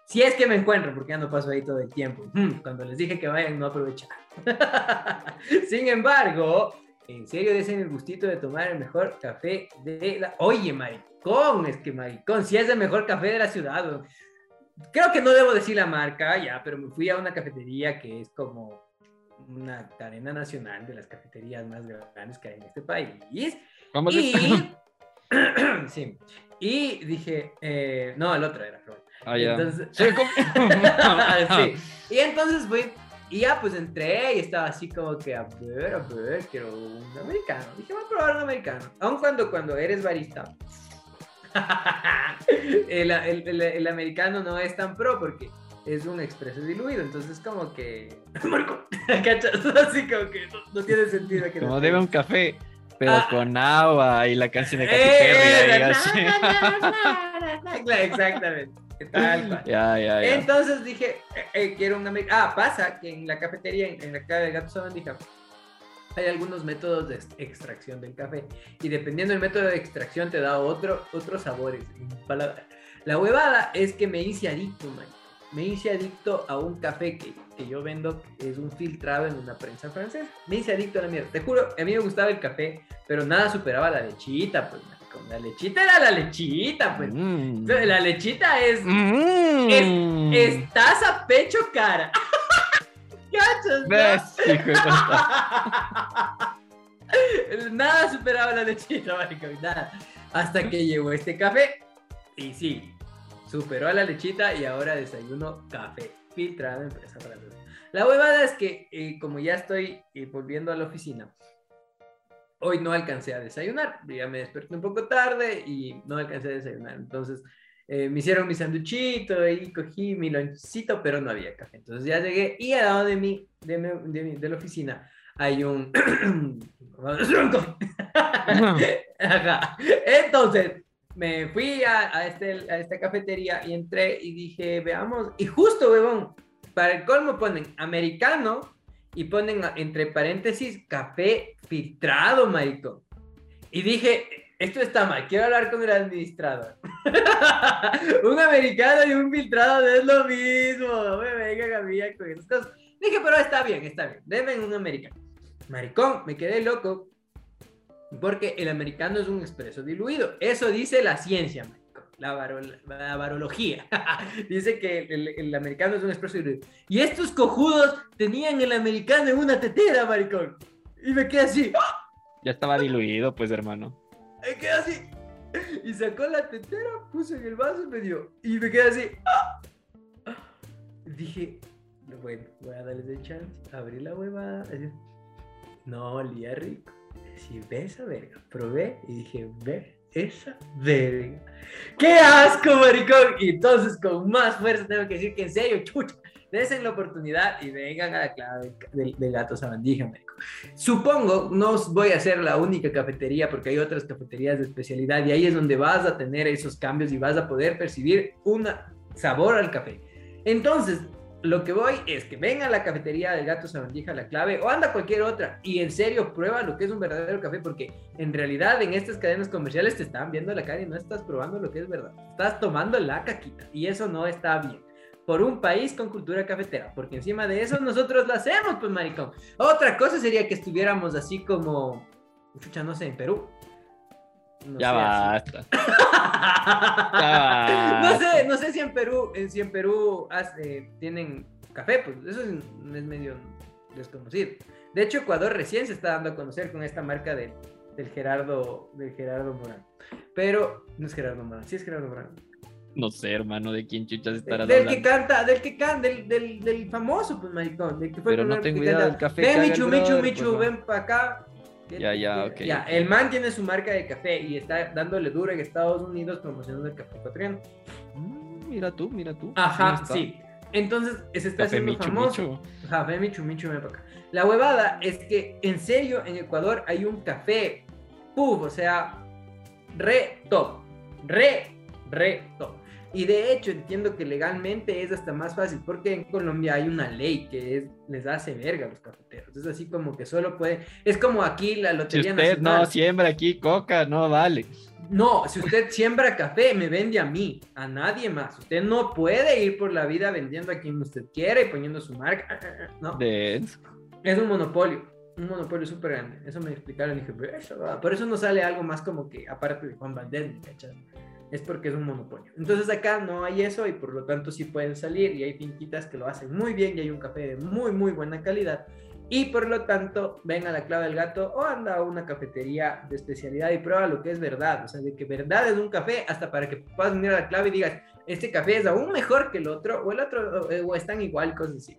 Si es que me encuentro, porque ya no paso ahí todo el tiempo. Hmm, Cuando les dije que vayan, no aprovechar. [laughs] Sin embargo, en serio, desen el gustito de tomar el mejor café de la. Oye, maricón, es que maricón, si es el mejor café de la ciudad. Creo que no debo decir la marca ya, pero me fui a una cafetería que es como una cadena nacional de las cafeterías más grandes que hay en este país. Vamos Y, a... [clears throat] sí, y dije, eh, no, el otro era, pero. Ah. Entonces- Sí, ¿cómo? [laughs] Sí. Y entonces fui, y ya pues entré y estaba así como que, a ver, a ver, quiero un americano. Dije, voy a probar un americano. Aun cuando, cuando eres barista, [laughs] el, el- el- el americano no es tan pro porque es un expreso diluido, entonces como que... [laughs] Marco, ¿cachas? [laughs] Así como que no, no tiene sentido que... Como debe un café, pero Ah. con agua y la canción de Katy Eh, Perry ahí na, así. Exactamente. Tal. Ya, ya, ya. Entonces dije, eh, eh, quiero. Ah, pasa que en la cafetería, en, en la clave del gato sabandija, hay algunos métodos de ex- extracción del café. Y dependiendo del método de extracción, te da otro, otros sabores. La huevada es que me hice adicto, man. Me hice adicto a un café que, que yo vendo, que es un filtrado en una prensa francesa. Me hice adicto a la mierda. Te juro, a mí me gustaba el café, pero nada superaba la lechita, pues, maricón. La lechita era la lechita, pues. Mm. La lechita es Mm. Estás a pecho cara. [laughs] ¿Cachas? no? ¿Ves, hijo de? [laughs] Nada superaba la lechita, maricón, nada. Hasta que llegó este café. Y sí, superó a la lechita y ahora desayuno café filtrado en empresa francesa. La huevada es que, eh, como ya estoy eh, volviendo a la oficina, hoy no alcancé a desayunar. Ya me desperté un poco tarde y no alcancé a desayunar. Entonces, eh, me hicieron mi sanduchito y cogí mi lonchito, pero no había café. Entonces ya llegué y al lado de mí, de, mi- de, mi- de la oficina, hay un... [coughs] Ajá. Entonces, me fui a, a este, a esta cafetería y entré y dije, veamos, y justo, huevón, para el colmo ponen americano y ponen entre paréntesis café filtrado, marico. Y dije, esto está mal, quiero hablar con el administrador. [laughs] un americano y un filtrado no es lo mismo, no me vengan a mí con esas cosas. Dije, pero está bien, está bien, denme un americano. Maricón, me quedé loco porque el americano es un expreso diluido. Eso dice la ciencia, la, varo- la varología. [laughs] dice que el, el americano es un expreso diluido. Y estos cojudos tenían el americano en una tetera, maricón. Y me quedé así, Ya estaba diluido, pues, hermano. Me quedé así. Y sacó la tetera, puso en el vaso y me dio. Y me quedé así. ¡ah! dije, bueno, voy a darles el chance. Abrí la huevada. No, olía rico. Sí, ve esa verga. Probé y dije, ve esa verga. ¡Qué asco, maricón! Y entonces, con más fuerza, tengo que decir que en serio, chucha, desen la oportunidad y vengan a la clave del, gato sabandija, marico. Supongo, no voy a ser la única cafetería porque hay otras cafeterías de especialidad y ahí es donde vas a tener esos cambios y vas a poder percibir un sabor al café. Entonces, lo que voy es que venga a la cafetería del gato sabandija la clave o anda cualquier otra y en serio prueba lo que es un verdadero café porque en realidad en estas cadenas comerciales te están viendo la cara y no estás probando lo que es verdad. Estás tomando la caquita y eso no está bien. Por un país con cultura cafetera, porque encima de eso nosotros lo hacemos, pues maricón. Otra cosa sería que estuviéramos así como, escucha, no sé, en Perú ya, basta. [laughs] No sé, no sé si en Perú, si en Perú tienen café, pues eso es, medio desconocido. De hecho, Ecuador recién se está dando a conocer con esta marca del Gerardo, del Gerardo Morán. Pero no es Gerardo Morán, sí es Gerardo Morán. No sé, hermano, de quién chuchas estarás del Que canta, del que canta, del, del, del famoso, pues, maricón. Del que fue Pero no tengo idea del café. Ven, Michu, Michu, Michu, pues, ven para acá. Ya, ya, ok. Ya, el man tiene su marca de café y está dándole duro en Estados Unidos promocionando el café ecuatoriano. Mm, mira tú, mira tú. Ajá, sí. Entonces, se está haciendo famoso. Café Michu Michu, ven acá. La huevada es que, en serio, en Ecuador hay un café, puf, o sea, re top. Re, re top. Y de hecho entiendo que legalmente es hasta más fácil porque en Colombia hay una ley que es, les hace verga a los cafeteros. Es así como que solo puede... Es como aquí la lotería si usted no siembra aquí coca, no vale. No, si usted siembra café, me vende a mí, a nadie más. Usted no puede ir por la vida vendiendo a quien usted quiere y poniendo su marca. [laughs] No. Es un monopolio un monopolio súper grande. Eso me explicaron y dije, por eso no sale algo más como que, aparte de Juan Valdez, ¿cachai? Es porque es un monopolio. Entonces acá no hay eso y por lo tanto sí pueden salir y hay finquitas que lo hacen muy bien y hay un café de muy muy buena calidad y por lo tanto ven a la clave del gato o anda a una cafetería de especialidad y prueba lo que es verdad, o sea, de que verdad es un café hasta para que puedas venir a la clave y digas, este café es aún mejor que el otro o el otro o, están igual, cosas así.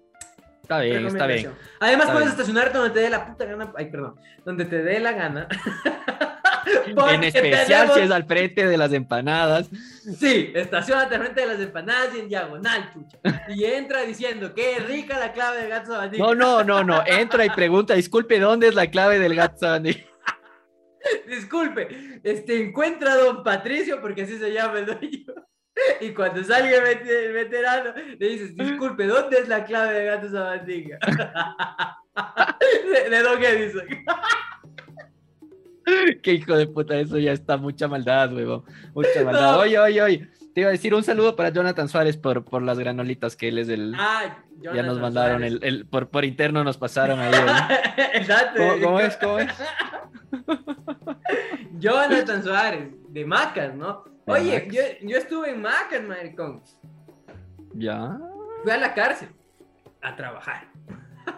Está bien, está bien. Además puedes estacionarte donde te dé la puta gana, ay perdón, donde te dé la gana. [laughs] [laughs] en especial si es al frente de las empanadas. Sí, estacionate al frente de las empanadas y en diagonal, chucha. Y entra diciendo, qué rica la clave del gato sabandí. No, no, no, no. Entra y pregunta, disculpe, ¿dónde es la clave del gato sabandí? [laughs] Disculpe, este, encuentra a don Patricio, porque así se llama el dueño. Y cuando salga el veterano, le dices, disculpe, ¿dónde es la clave del gato sabandí? de, [laughs] de Don Edison. [laughs] Qué hijo de puta, eso ya está mucha maldad, huevo. Mucha maldad. Oye, oye, oye. Te iba a decir un saludo para Jonathan Suárez por, por las granolitas que él es el. Ah, ya nos mandaron el, el, por, por interno nos pasaron ahí. [laughs] Exacto. ¿Cómo, es? ¿Cómo es? [laughs] Jonathan Suárez, de Macas, ¿no? Oye, yo, yo, estuve en Macas, maricón. ¿Ya? Fui a la cárcel a trabajar.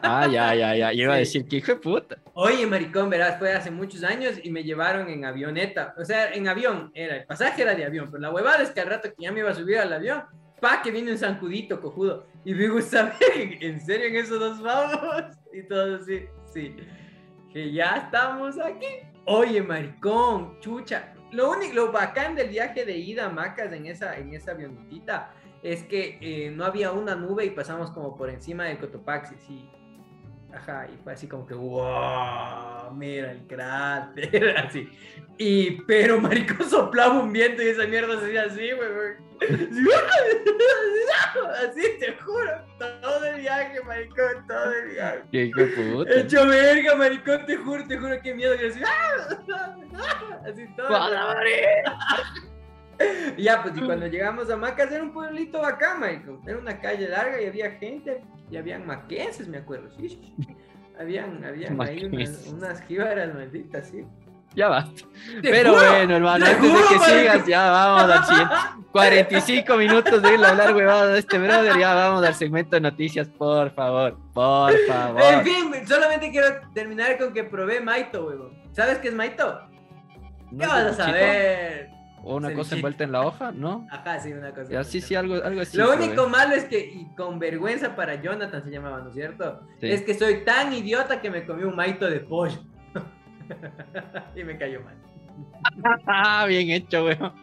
Ah, ya, ya, ya. Yo iba a decir que hijo de puta. Oye, maricón, verás, fue hace muchos años y me llevaron en avioneta. O sea, en avión, era, el pasaje era de avión, pero la huevada es que al rato que ya me iba a subir al avión, pa, que viene un zancudito cojudo. Y me gusta [laughs] ver, ¿en serio en esos dos vamos? Y todo así, sí. Que ya estamos aquí. Oye, maricón, chucha. Lo único, lo bacán del viaje de ida a Macas en esa, en esa avionetita es que eh, no había una nube y pasamos como por encima del Cotopaxi, sí Ajá, y fue así como que, wow, mira el cráter, [laughs] así. Y, pero marico [laughs] soplaba un viento y esa mierda se hacía así, güey, [laughs] Así, te juro, todo el viaje, maricón, todo el viaje. Qué hijo puta. Hecho verga, maricón, te juro, te juro, qué miedo que así. Así todo. [laughs] Ya, pues, y cuando llegamos a Macas era un pueblito bacán, Michael. Era una calle larga y había gente, y habían maquenses, me acuerdo, sí. Habían, habían ahí unas, unas jíbaras malditas, sí. Ya basta. Pero bueno, hermano, antes de que sigas, ya vamos al siguiente. 45 minutos de ir a hablar huevada de este brother, ya vamos al segmento de noticias, por favor, por favor. En fin, solamente quiero terminar con que probé Maito, huevón. ¿Sabes qué es Maito? ¿Qué vas a saber? O una cosa envuelta en la hoja, ¿no? Ajá, sí, una cosa. Ya, sí, sí, algo, algo así. Lo único malo es que, y con vergüenza para Jonathan se llamaba, ¿no es cierto? Sí. Es que soy tan idiota que me comí un maito de pollo. [laughs] y me cayó mal. Ah, [laughs] bien hecho, weón.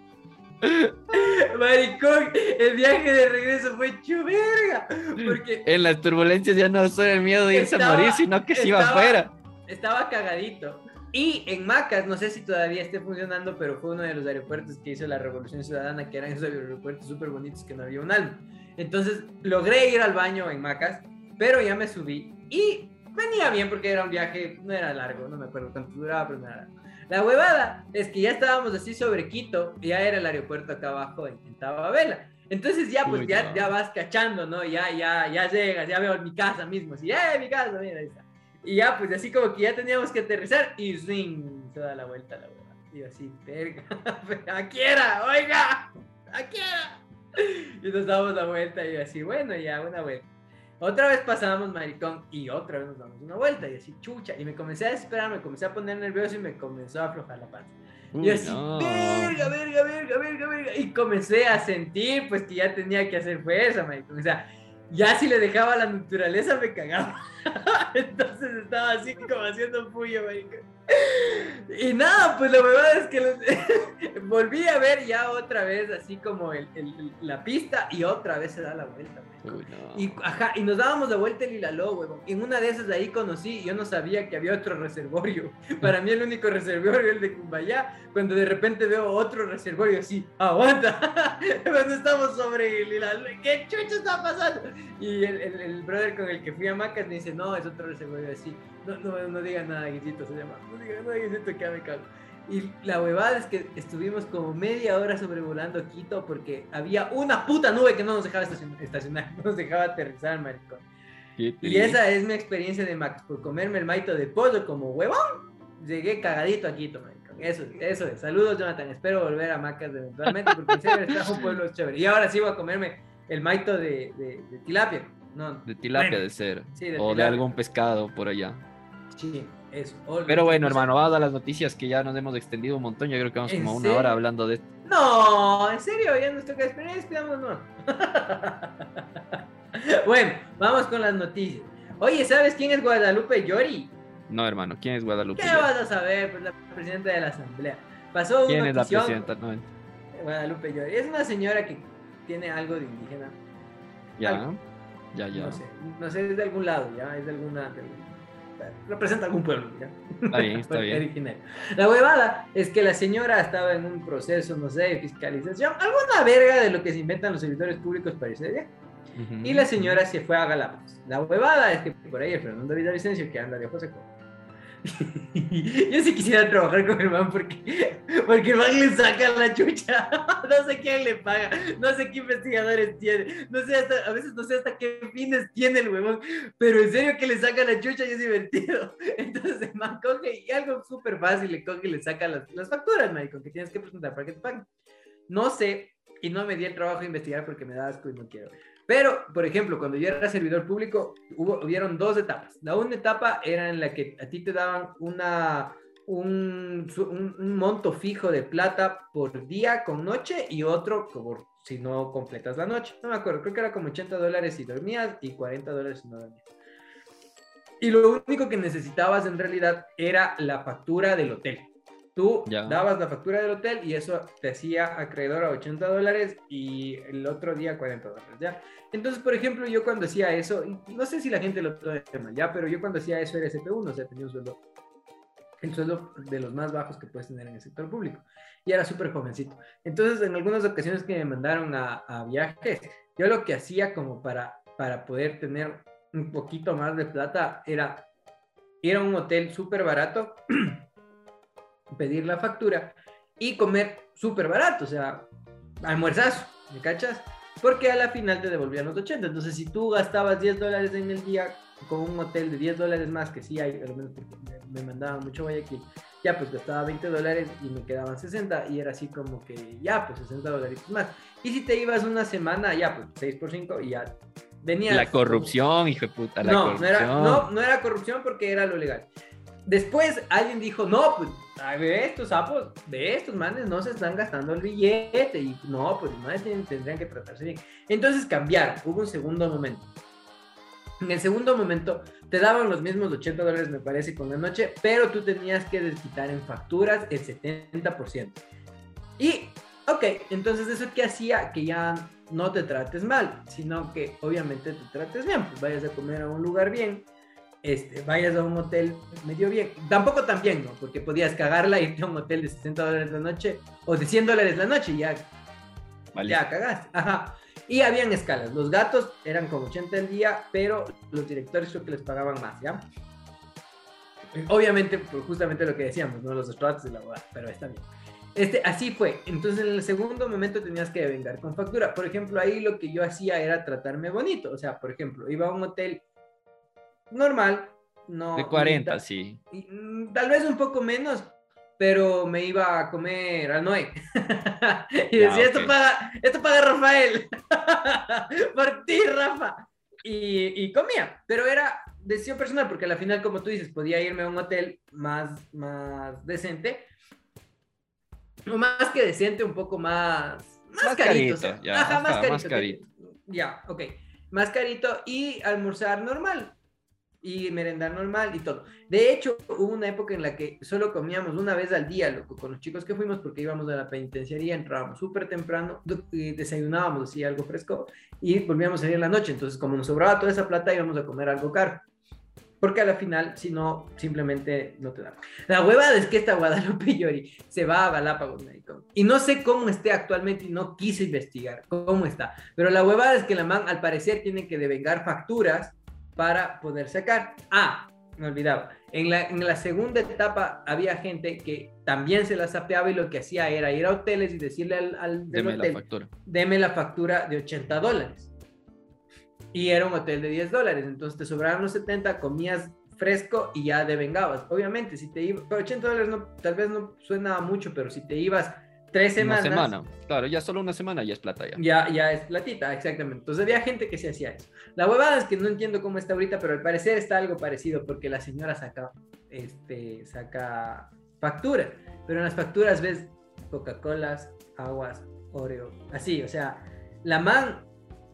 [laughs] Maricón, el viaje de regreso fue chuverga. Porque En las turbulencias ya no solo el miedo de irse Estaba- a morir, sino que se iba afuera. estaba cagadito. Y en Macas, no sé si todavía esté funcionando, pero fue uno de los aeropuertos que hizo la Revolución Ciudadana, que eran esos aeropuertos súper bonitos que no había un alma. Entonces logré ir al baño en Macas, pero ya me subí y venía bien porque era un viaje, no era largo, no me acuerdo cuánto duraba, pero no era largo. La huevada es que ya estábamos así sobre Quito, ya era el aeropuerto acá abajo en, en Tababela. Entonces ya pues Uy, ya, ya vas cachando, ¿no? Ya, ya, ya llegas, ya veo mi casa mismo, así, ¡eh, mi casa! Mira, ahí está. Y ya, pues así como que ya teníamos que aterrizar y swing, se da la vuelta la hueva. Y yo así, verga, [laughs] aquí era, oiga, aquí era. Y nos damos la vuelta y yo así, bueno, ya, una vuelta. Otra vez pasamos maricón y otra vez nos damos una vuelta y así, chucha. Y me comencé a desesperar, me comencé a poner nervioso y me comenzó a aflojar la panza. Y Uy, yo así, no. verga, verga, verga, verga, verga. Y comencé a sentir, pues, que ya tenía que hacer fuerza, maricón. O sea, ya si le dejaba la naturaleza me cagaba. [laughs] Entonces estaba así como haciendo puyo, maricón. Y nada, pues la verdad es que [laughs] volví a ver ya otra vez así como el- la pista y otra vez se da la vuelta. Uy, no. Y, ajá, y nos dábamos la vuelta el Hilaló, huevón. En una de esas ahí conocí, yo no sabía que había otro reservorio. [laughs] Para mí el único reservorio era el de Cumbayá. Cuando de repente veo otro reservorio así, aguanta. [laughs] Cuando estamos sobre el Hilaló, ¿qué chucha está pasando? Y el, el, el brother con el que fui a Macas me dice, no, es otro reservorio así. No, no, no diga nada, Guisito, se llama. No diga nada, Guisito, que me cago. Y la huevada es que estuvimos como media hora sobrevolando Quito porque había una puta nube que no nos dejaba estacion- estacionar, [laughs] no nos dejaba aterrizar, maricón. Y esa es mi experiencia de Max, por comerme el maito de pollo como huevón. Llegué cagadito a Quito, maricón. Eso, eso es. Saludos, Jonathan. Espero volver a Macas eventualmente porque en serio está un [laughs] pueblo chévere. Y ahora sí voy a comerme el maito de, de, de tilapia. No, De tilapia Bueno, de ser. sí, de o de tilapia. algún pescado por allá. sí, eso. Pero bueno, hermano, vamos a las noticias que ya nos hemos extendido un montón. Yo creo que vamos ¿En como una serio? hora hablando de esto. No, en serio, ya nos toca esperar, despidámonos. [laughs] bueno, vamos con las noticias. Oye, ¿sabes quién es Guadalupe Llori? No, hermano, ¿quién es Guadalupe? ¿Qué Llori? vas a saber? Pues la presidenta de la asamblea. Pasó ¿Quién una es la presidenta? No, Guadalupe Llori. Es una señora que tiene algo de indígena. ya, Algo. ya, ya. No sé, no sé, es de algún lado, ya, es de alguna. de algún- representa algún pueblo, ya. Está bien, está [laughs] bien. La huevada es que la señora estaba en un proceso, no sé, de fiscalización, alguna verga de lo que se inventan los servidores públicos para ese día. Ujú. Y la señora se fue a Galápagos. La huevada es que por ahí el Fernando Villavicencio, que anda de José [laughs] Yo sí quisiera trabajar con el man porque, porque el man le saca la chucha. [laughs] No sé quién le paga, no sé qué investigadores tiene, no sé hasta, a veces no sé hasta qué fines tiene el huevón, pero en serio que le saca la chucha y es divertido. [laughs] Entonces el man coge y algo súper fácil, le coge y le saca las, facturas, marico, que tienes que presentar para que te paguen. No sé, y no me di el trabajo de investigar porque me da asco y no quiero. Pero, por ejemplo, cuando yo era servidor público, hubo, hubieron dos etapas. La una etapa era en la que a ti te daban una, un, un- un monto fijo de plata por día con noche y otro por si no completas la noche. No me acuerdo, creo que era como 80 dólares si dormías y 40 dólares si no dormías. Y lo único que necesitabas en realidad era la factura del hotel. Tú Ya. dabas la factura del hotel y eso te hacía acreedor a 80 dólares y el otro día 40 dólares, ¿ya? Entonces, por ejemplo, yo cuando hacía eso, y no sé si la gente lo toma mal, ¿ya? Pero yo cuando hacía eso era SP1, o sea, tenía un sueldo, el sueldo de los más bajos que puedes tener en el sector público. Y era súper jovencito. Entonces, en algunas ocasiones que me mandaron a, a viajes, yo lo que hacía como para, para poder tener un poquito más de plata era ir a un hotel súper barato, [clears throat] pedir la factura y comer súper barato, o sea, almuerzazo, ¿me cachas? Porque a la final te devolvían los 80. Entonces, si tú gastabas 10 dólares en el día con un hotel de 10 dólares más, que sí hay, al menos porque me, mandaban mucho Guayaquil, ya pues gastaba 20 dólares y me quedaban 60 y era así como que ya pues 60 dólares más. Y si te ibas una semana, ya pues 6 por 5 y ya venías. La corrupción, hijo de puta, la no, no corrupción. era, no, no era corrupción porque era lo legal. Después alguien dijo, no, pues, a ver, estos sapos, de estos manes no se están gastando el billete y no, pues no tendrían que tratarse bien. Entonces cambiaron, hubo un segundo momento. En el segundo momento te daban los mismos 80 dólares, me parece, con la noche, pero tú tenías que desquitar en facturas el 70%. Y, ok, entonces eso que hacía que ya no te trates mal, sino que obviamente te trates bien, pues vayas a comer a un lugar bien, este, vayas a un hotel medio bien, tampoco tan bien, ¿no? Porque podías cagarla [laughs] irte a un hotel de 60 dólares la noche o de 100 dólares la noche y ya, ya cagaste. Ajá. Y habían escalas. Los gatos eran como 80 al día, pero los directores creo que les pagaban más, ¿ya? Obviamente, por justamente lo que decíamos, ¿no? Los estratos de la boda, pero está bien. Este, así fue. Entonces, en el segundo momento tenías que vengar con factura. Por ejemplo, ahí lo que yo hacía era tratarme bonito. O sea, por ejemplo, iba a un hotel normal. No, de 40, sí. Mm, tal vez un poco menos, pero me iba a comer al Noé. [laughs] y decía, esto, paga, esto paga Rafael. [laughs] Por ti, Rafa. Y, y, comía, pero era decisión personal, porque al final, como tú dices, podía irme a un hotel más, más decente. O más que decente, un poco más... Más, carito. ya, Ajá, más carito. Más carito. Ya, ok. Más carito y almorzar normal y merendar normal y todo. De hecho, hubo una época en la que solo comíamos una vez al día, loco, con los chicos que fuimos porque íbamos a la penitenciaría, entrábamos súper temprano, y desayunábamos así algo fresco y volvíamos a salir en la noche. Entonces, como nos sobraba toda esa plata, íbamos a comer algo caro. Porque a la final, si no, simplemente no te da. La hueva es que esta Guadalupe Yori se va a Galápagos, médico. Y no sé cómo esté actualmente y no quise investigar cómo está. Pero la huevada es que la man, al parecer, tiene que devengar facturas para poder sacar. Ah, me olvidaba. En la, en la segunda etapa había gente que también se la sapeaba y lo que hacía era ir a hoteles y decirle al, al deme la factura. deme la factura de 80 dólares. Y era un hotel de 10 dólares, entonces te sobraban los 70, comías fresco y ya devengabas. Obviamente, si te ibas, 80 dólares no, tal vez no suena mucho, pero si te ibas tres semanas. Una semana, claro, ya solo una semana ya es plata ya. Ya, ya es platita, exactamente. Entonces había gente que se hacía eso. La huevada es que no entiendo cómo está ahorita, pero al parecer está algo parecido, porque la señora saca, este, saca facturas, pero en las facturas ves Coca-Colas, aguas, Oreo, así, o sea, la man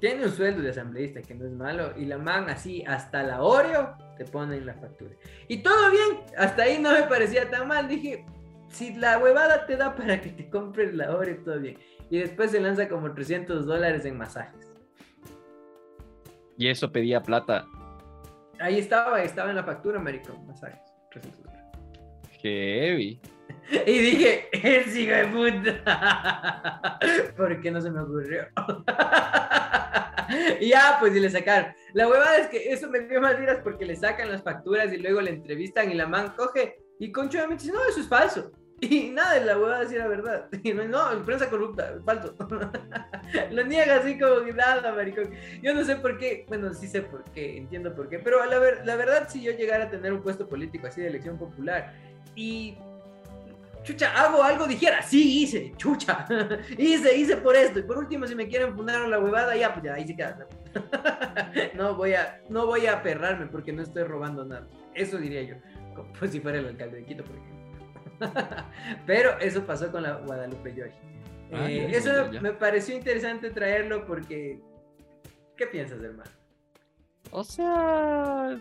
tiene un sueldo de asambleísta que no es malo, y la man así, hasta la Oreo, te pone en la factura. Y todo bien, hasta ahí no me parecía tan mal, dije, si la huevada te da para que te compres la hora y todo bien. Y después se lanza como 300 dólares en masajes. Y eso pedía plata. Ahí estaba, estaba en la factura, maricón, masajes. 300 dólares. Heavy. [laughs] Y dije, es hijo de puta. [laughs] ¿Por qué no se me ocurrió? y [laughs] ya, pues, y le sacaron. La huevada es que eso me dio más tiras porque le sacan las facturas y luego le entrevistan y la man coge y Concho obviamente dice, no, eso es falso. [laughs] Y nada, la huevada decir la verdad. [laughs] No, prensa corrupta, falso. [laughs] Lo niega así como nada, maricón. Yo no sé por qué, bueno, sí sé por qué, entiendo por qué, pero la, ver, la verdad, si yo llegara a tener un puesto político así de elección popular y chucha, hago algo, dijera, sí, hice, chucha, hice, hice por esto. Y por último, si me quieren fundar la huevada, ya, pues ya, ahí se queda. no voy a, no voy a aperrarme porque no estoy robando nada. Eso diría yo, como [laughs] pues si fuera el alcalde de Quito, por ejemplo. [laughs] Pero eso pasó con la Guadalupe Yoshi. Ah, eh, eso me pareció interesante traerlo porque. ¿Qué piensas, hermano? O sea.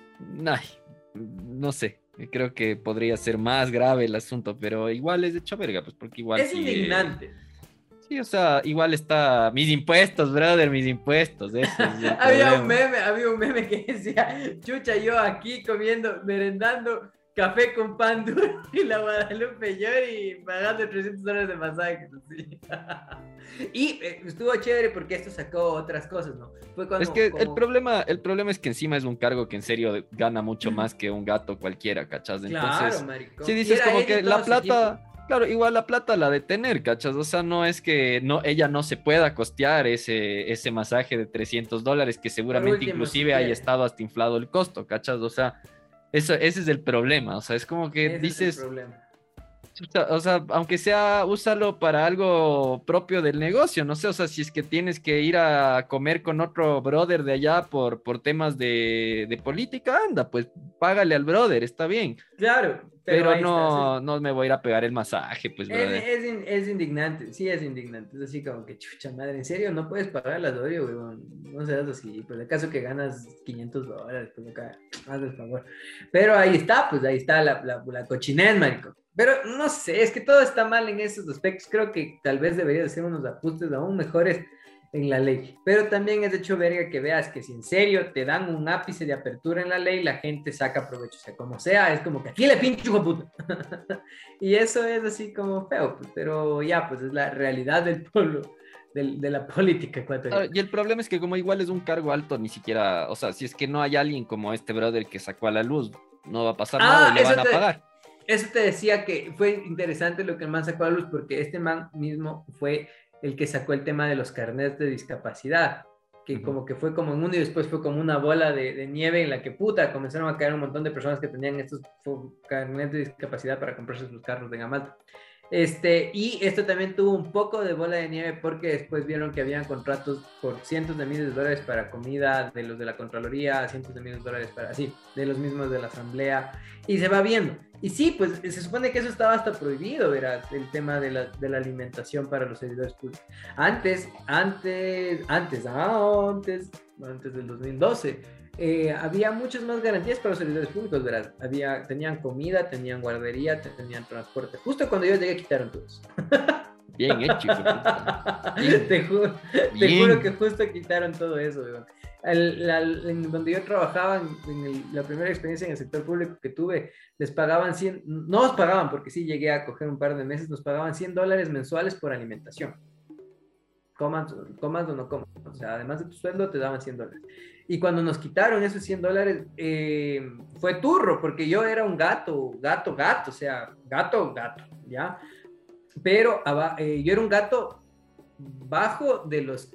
no sé. Creo que podría ser más grave el asunto, pero igual es de hecho verga, pues porque igual. Es indignante. Sí, o sea, igual está mis impuestos, brother, mis impuestos. [laughs] había un meme, había un meme que decía, chucha, yo aquí comiendo, merendando café con pan duro [laughs] y la Guadalupe y pagando 300 dólares de masaje. [laughs] y eh, estuvo chévere porque esto sacó otras cosas, ¿no? Fue cuando, es que el, problema, el problema es que encima es un cargo que en serio gana mucho más que un gato cualquiera, ¿cachas? Entonces, claro, maricón. si dices como que la plata... Claro, igual la plata la de tener, ¿cachas? O sea, no es que no, ella no se pueda costear ese, ese masaje de 300 dólares, que seguramente inclusive haya estado hasta inflado el costo, ¿cachas? O sea, eso, ese es el problema, o sea, es como que dices... O sea, aunque sea, úsalo para algo propio del negocio, no sé, o sea, si es que tienes que ir a comer con otro brother de allá por, por temas de, de política, anda, pues págale al brother, está bien. Claro, pero, no, no me voy a ir a pegar el masaje, pues, es, es, indignante, sí es indignante. Es así como que, chucha madre, ¿en serio? No puedes pagar la Dorio, weón. No seas así. Pues, acaso que ganas 500 dólares, pues, acá, haz el favor. Pero ahí está, pues, ahí está la, la, la marico. Pero no sé, es que todo está mal en esos aspectos. Creo que tal vez debería hacer unos ajustes aún mejores en la ley. Pero también es hecho verga que veas que si en serio te dan un ápice de apertura en la ley, la gente saca provecho. O sea, como sea, es como que aquí le pincho puta. [laughs] y eso es así como feo, pues, pero ya, pues es la realidad del pueblo. De, la política ecuatoriana. y el problema es que como igual es un cargo alto, ni siquiera, o sea, si es que no hay alguien como este brother que sacó a la luz, no va a pasar nada y le van a pagar. Eso te decía que fue interesante lo que el man sacó a luz, porque este man mismo fue el que sacó el tema de los carnets de discapacidad, que como que fue como en uno y después fue como una bola de, nieve en la que puta comenzaron a caer un montón de personas que tenían estos carnets de discapacidad para comprarse sus carros de gama Este, y esto también tuvo un poco de bola de nieve porque después vieron que habían contratos por cientos de miles de dólares para comida de los de la Contraloría, cientos de miles de dólares para así, de los mismos de la Asamblea, y se va viendo. Y sí, pues se supone que eso estaba hasta prohibido, verás, el tema de la, de la alimentación para los servidores públicos. Antes, antes, antes, antes, antes del 2012, eh, había muchas más garantías para los servidores públicos, verás. Había, tenían comida, tenían guardería, tenían transporte. Justo cuando yo llegué quitaron todos. [laughs] Bien hecho. Te, juro, te, juro, que justo quitaron todo eso, weón en donde yo trabajaba, en, la primera experiencia en el sector público que tuve, les pagaban 100, no nos pagaban porque sí llegué a coger un par de meses, nos pagaban 100 dólares mensuales por alimentación. Comas, comas o no comas. O sea, además de tu sueldo, te daban 100 dólares. Y cuando nos quitaron esos 100 dólares, eh, fue turro, porque yo era un gato, gato, gato, o sea, gato, gato, ¿ya? Pero eh, yo era un gato bajo de los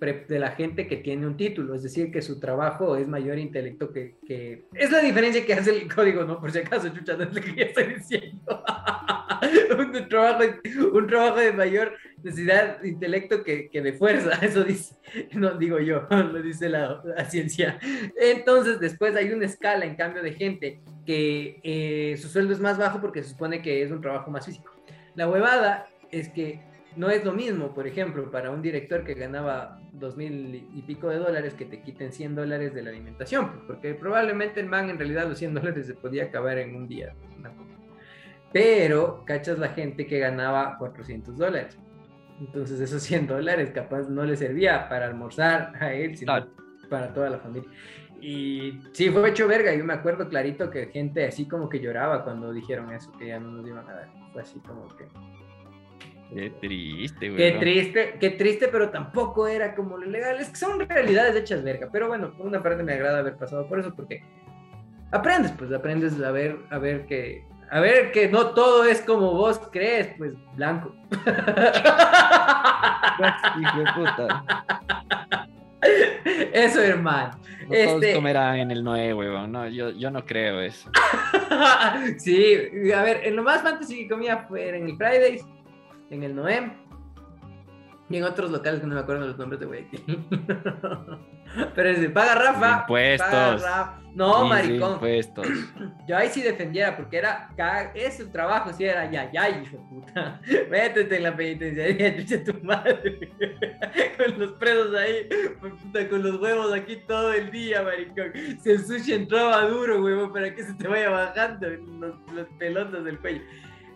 de la gente que tiene un título, es decir, que su trabajo es mayor intelecto que, que... Es la diferencia que hace el código, ¿no? Por si acaso, chucha, no es lo que ya estoy diciendo. [laughs] un, trabajo, un trabajo de mayor necesidad de intelecto que, que, de fuerza, [laughs] eso dice, no digo yo, [laughs] lo dice la, la ciencia. Entonces, después hay una escala, en cambio, de gente que eh, su sueldo es más bajo porque se supone que es un trabajo más físico. La huevada es que no es lo mismo, por ejemplo, para un director que ganaba dos mil y pico de dólares que te quiten 100 dólares de la alimentación, pues, porque probablemente el man en realidad los 100 dólares se podía acabar en un día. Pero cachas la gente que ganaba 400 dólares. Entonces esos 100 dólares capaz no le servía para almorzar a él, sino para toda la familia. Y sí, fue hecho verga. Yo me acuerdo clarito que gente así como que lloraba cuando dijeron eso, que ya no nos iban a dar. Fue así como que Qué triste, güey. Qué triste, qué triste, pero tampoco era como lo legal. Es que son realidades hechas verga. Pero bueno, por una parte me agrada haber pasado por eso, porque aprendes, pues aprendes a ver, a ver que, a ver que no todo es como vos crees, pues blanco. [laughs] Hijo de puta. Eso, hermano. No todos este comerán en el nuevo, weón. No, yo, yo no creo eso. [laughs] sí, a ver, en lo más fantasy que comía fue en el Fridays en el Noem y en otros locales que no me acuerdo los nombres de Guayaquil. [laughs] Pero es paga Rafa. Impuestos. No, maricón. Impuestos. [clears throat] Yo ahí sí defendiera, porque era, ese trabajo sí era ya, ya, hijo puta. [laughs] Métete en la penitenciaría, [laughs] chucha tu madre. con los presos ahí, con los huevos aquí todo el día, maricón. Si el sushi entraba duro, huevo, para que se te vaya bajando los, los pelotas del cuello.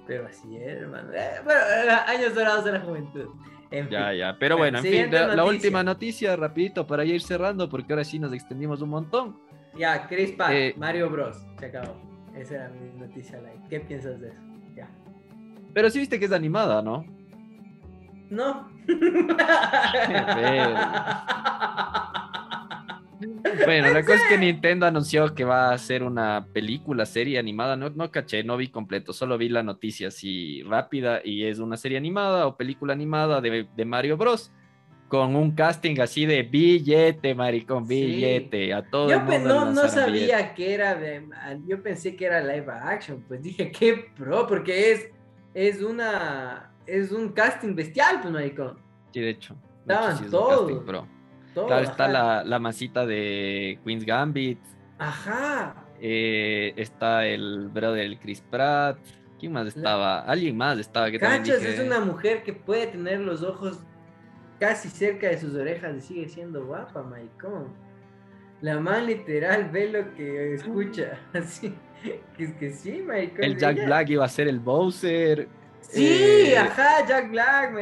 Pero así es, hermano. Eh, bueno, eh, años dorados de la juventud. ya, ya. Pero bueno, en fin, la, última noticia, rapidito, para ir cerrando, porque ahora sí nos extendimos un montón. Ya, Chris Pratt, eh, Mario Bros. Se acabó. Esa era mi noticia ¿Qué piensas de eso? Ya. Pero sí viste que es animada, ¿no? No. [laughs] Bueno, la [laughs] cosa es que Nintendo anunció que va a hacer una película, serie animada. No, no caché, no vi completo, solo vi la noticia así rápida y es una serie animada o película animada de, Mario Bros. Con un casting así de billete, maricón, billete. A todo yo el mundo. No, no sabía que era de. Yo pensé que era live action. Pues dije, qué pro, porque es es una es un casting bestial, pues, maricón. Sí, de hecho. Estaban todos. Claro, está la, la, masita de Queen's Gambit. Ajá. Eh, está el brother del Chris Pratt. ¿Quién más estaba? Alguien más estaba. Que Cachas es una mujer que puede tener los ojos casi cerca de sus orejas y sigue siendo guapa. La man literal ve lo que escucha. [laughs] Así. Que es que sí, maricón. El Jack Black iba a ser el Bowser. Sí, eh, ajá, Jack Black.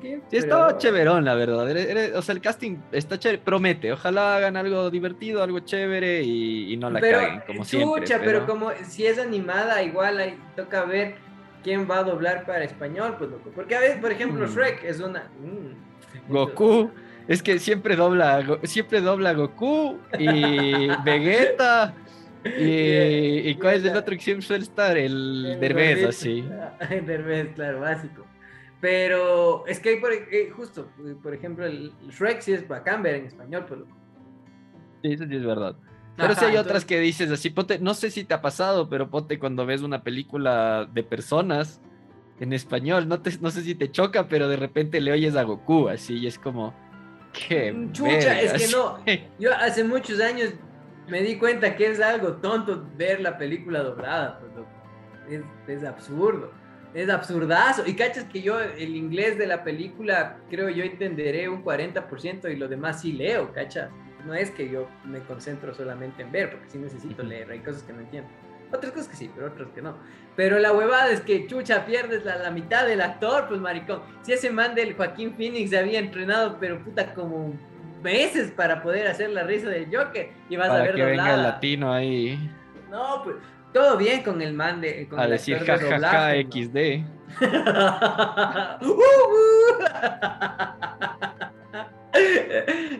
¿qué? Sí, estaba chéverón, la verdad. O sea, el casting está chévere, promete. Ojalá hagan algo divertido, algo chévere y, no la caguen, como siempre. Pero... pero como si es animada, igual ahí toca ver quién va a doblar para español, pues loco. Porque a veces, por ejemplo, mm. Shrek es una. Mm, Goku. Es que siempre dobla, siempre dobla Goku y [laughs] Vegeta. [laughs] Y, cuál es el otro que siempre suele estar? El, Derbez, así. [laughs] El Derbez, claro, básico. Pero es que hay por, eh, justo, por ejemplo, el Shrek sí es bacán ver en español, pero... Sí, eso sí es verdad. Pero sí hay otras que dices así, ponte, no sé si te ha pasado, pero ponte cuando ves una película de personas en español, no, te, no sé si te choca, pero de repente le oyes a Goku así y es como... Qué mm, Chucha, es que no. [laughs] Yo hace muchos años me di cuenta que es algo tonto ver la película doblada. Pues, es, absurdo. Es absurdazo. Y cachas que yo el inglés de la película creo yo entenderé un 40% y lo demás sí leo, cacha. No es que yo me concentro solamente en ver, porque sí necesito leer. Hay cosas que no entiendo. Otras cosas que sí, pero otras que no. Pero la huevada es que, chucha, pierdes la, la mitad del actor, pues maricón. Si ese man del Joaquín Phoenix había entrenado, pero puta, como meses para poder hacer la risa del Joker y vas a ver que venga el latino ahí. No, pues todo bien con el man de a decir jajaja XD.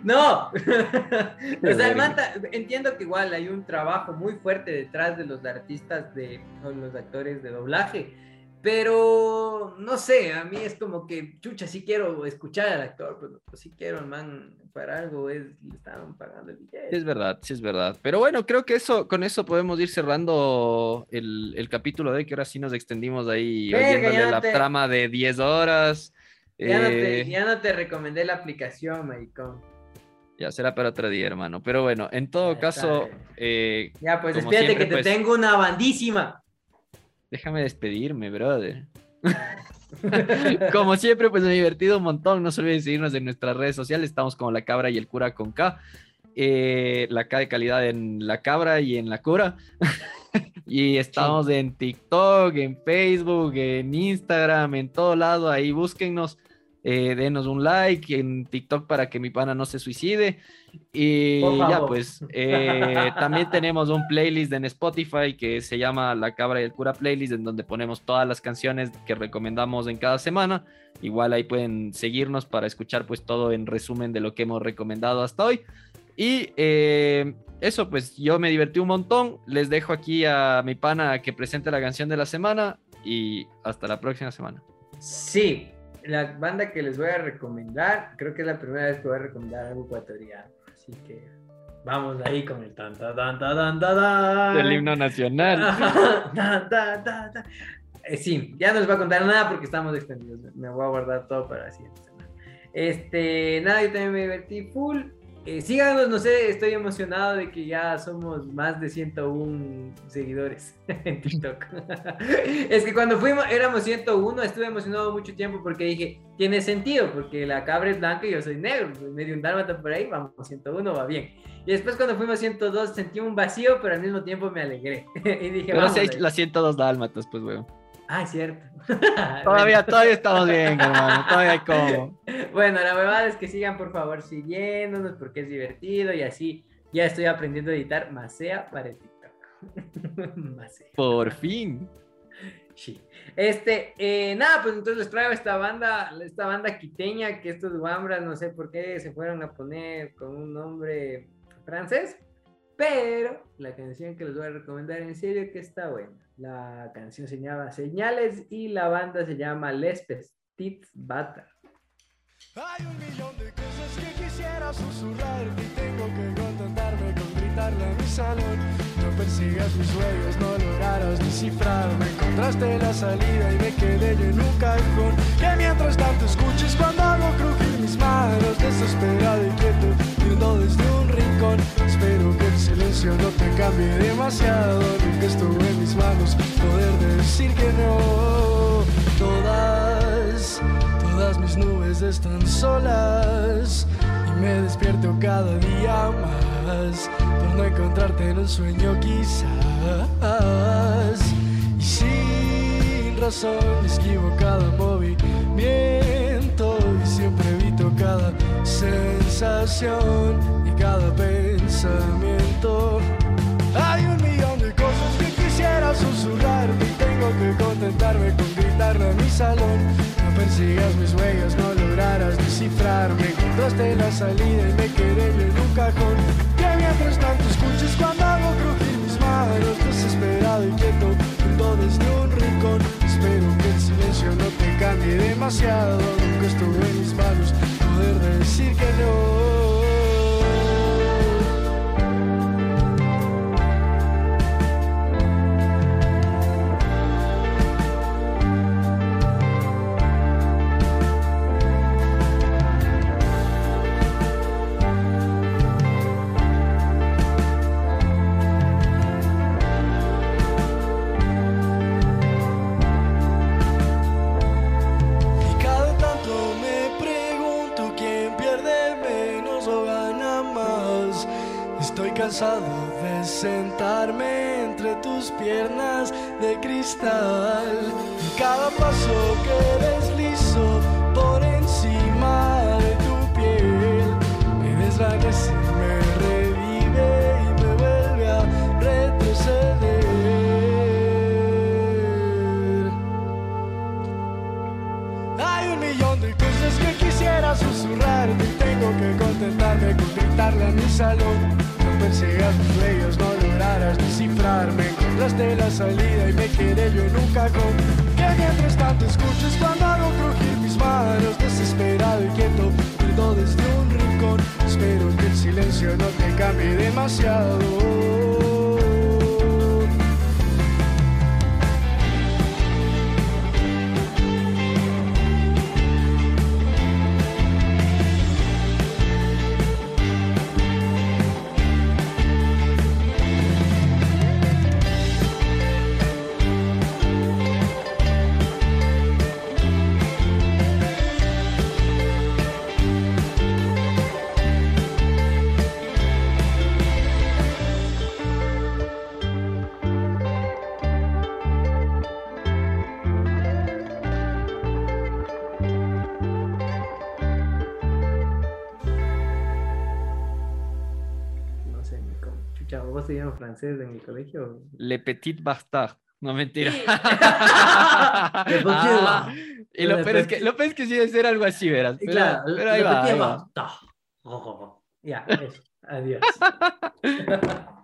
no, [laughs] [laughs] [laughs] o sea, el man entiendo que igual hay un trabajo muy fuerte detrás de los artistas de los actores de doblaje pero no sé, a mí es como que, chucha, sí quiero escuchar al actor, pero pues, sí quiero, man, para algo es, le están pagando el billete. Es verdad, sí es verdad. Pero bueno, creo que eso, con eso podemos ir cerrando el, el capítulo de que ahora sí nos extendimos ahí, oyéndole la trama de 10 horas. Ya, no te, eh, ya no te recomendé la aplicación, maricón. Ya será para otro día, hermano. Pero bueno, en todo caso. Eh, ya, pues espérate que te pues tengo una bandísima. Déjame despedirme, brother. [laughs] como siempre, pues me he divertido un montón. No se olviden seguirnos en nuestras redes sociales. Estamos como La Cabra y el Cura con K. Eh, la K de calidad en La Cabra y en La Cura. [laughs] y estamos en TikTok, en Facebook, en Instagram, en todo lado. Ahí búsquennos. Eh, denos un like en TikTok para que mi pana no se suicide. Y ya, pues eh, también tenemos un playlist en Spotify que se llama La Cabra y el Cura Playlist, en donde ponemos todas las canciones que recomendamos en cada semana. Igual ahí pueden seguirnos para escuchar pues todo en resumen de lo que hemos recomendado hasta hoy. Y eh, eso, pues yo me divertí un montón. Les dejo aquí a mi pana que presente la canción de la semana y hasta la próxima semana. Sí, la banda que les voy a recomendar, creo que es la primera vez que voy a recomendar algo ecuatoriano. Así que vamos ahí con el tan tan tan tan tan El himno nacional. [laughs] Eh, sí, ya no les voy a contar nada porque estamos extendidos. Me voy a guardar todo para la siguiente semana. Este, nada, yo también me divertí full. Eh, síganos, no sé, estoy emocionado de que ya somos más de 101 seguidores [laughs] en TikTok. [laughs] es que cuando fuimos, éramos 101, estuve emocionado mucho tiempo porque dije, tiene sentido, porque la cabra es blanca y yo soy negro, medio un dálmata por ahí, vamos, 101 va bien. Y después cuando fuimos 102 sentí un vacío, pero al mismo tiempo me alegré. [laughs] y dije, pero si hay las 102 dálmatas, pues, weón. Ah, cierto. [laughs] todavía, todavía estamos bien, hermano. Todavía hay como. [laughs] Bueno, la verdad es que sigan por favor siguiéndonos porque es divertido y así ya estoy aprendiendo a editar Macea para el TikTok. [laughs] Macea. Por fin. Sí. Este, eh, nada, pues entonces les traigo esta banda, esta banda quiteña que estos guambras, no sé por qué se fueron a poner con un nombre francés, pero la canción que les voy a recomendar en serio que está buena. La canción se llama Señales y la banda se llama Les Petits Bata. Hay un millón de cosas que quisiera susurrar y tengo que contentarme con gritarle a mi salón. persigas mis sueños, no lograrás descifrarme. Encontraste la salida y me quedé yo en un cajón. Que mientras tanto escuches cuando hago crujir mis manos, desesperado y quieto, viendo desde Espero que el silencio no te cambie demasiado, nunca estuvo en mis manos poder decir que no. Todas, todas mis nubes están solas y me despierto cada día más por no encontrarte en un sueño quizás. Y sin razón esquivo cada movimiento y siempre evito cada sensación cada pensamiento. Hay un millón de cosas que quisiera susurrarte y tengo que contentarme con gritarle a mi salón. No persigas mis huellas, no lograrás descifrarme. Encontraste la salida y me quedé en un cajón. Que mientras tanto escuches cuando hago crujir mis manos, desesperado y quieto, junto desde un rincón. Espero que el silencio no te cambie demasiado. Nunca estuvo en mis manos poder decir que no. De francés en el colegio? Le Petit Bastard. No mentira. [laughs] Le Petit Bastard. y lo Le peor, es que, Petit- lo peor es que sí debe ser algo así, verás. Y Pero, claro, pero ahí le va. petit ahí va. bastard. Ya, eso. Adiós. [laughs]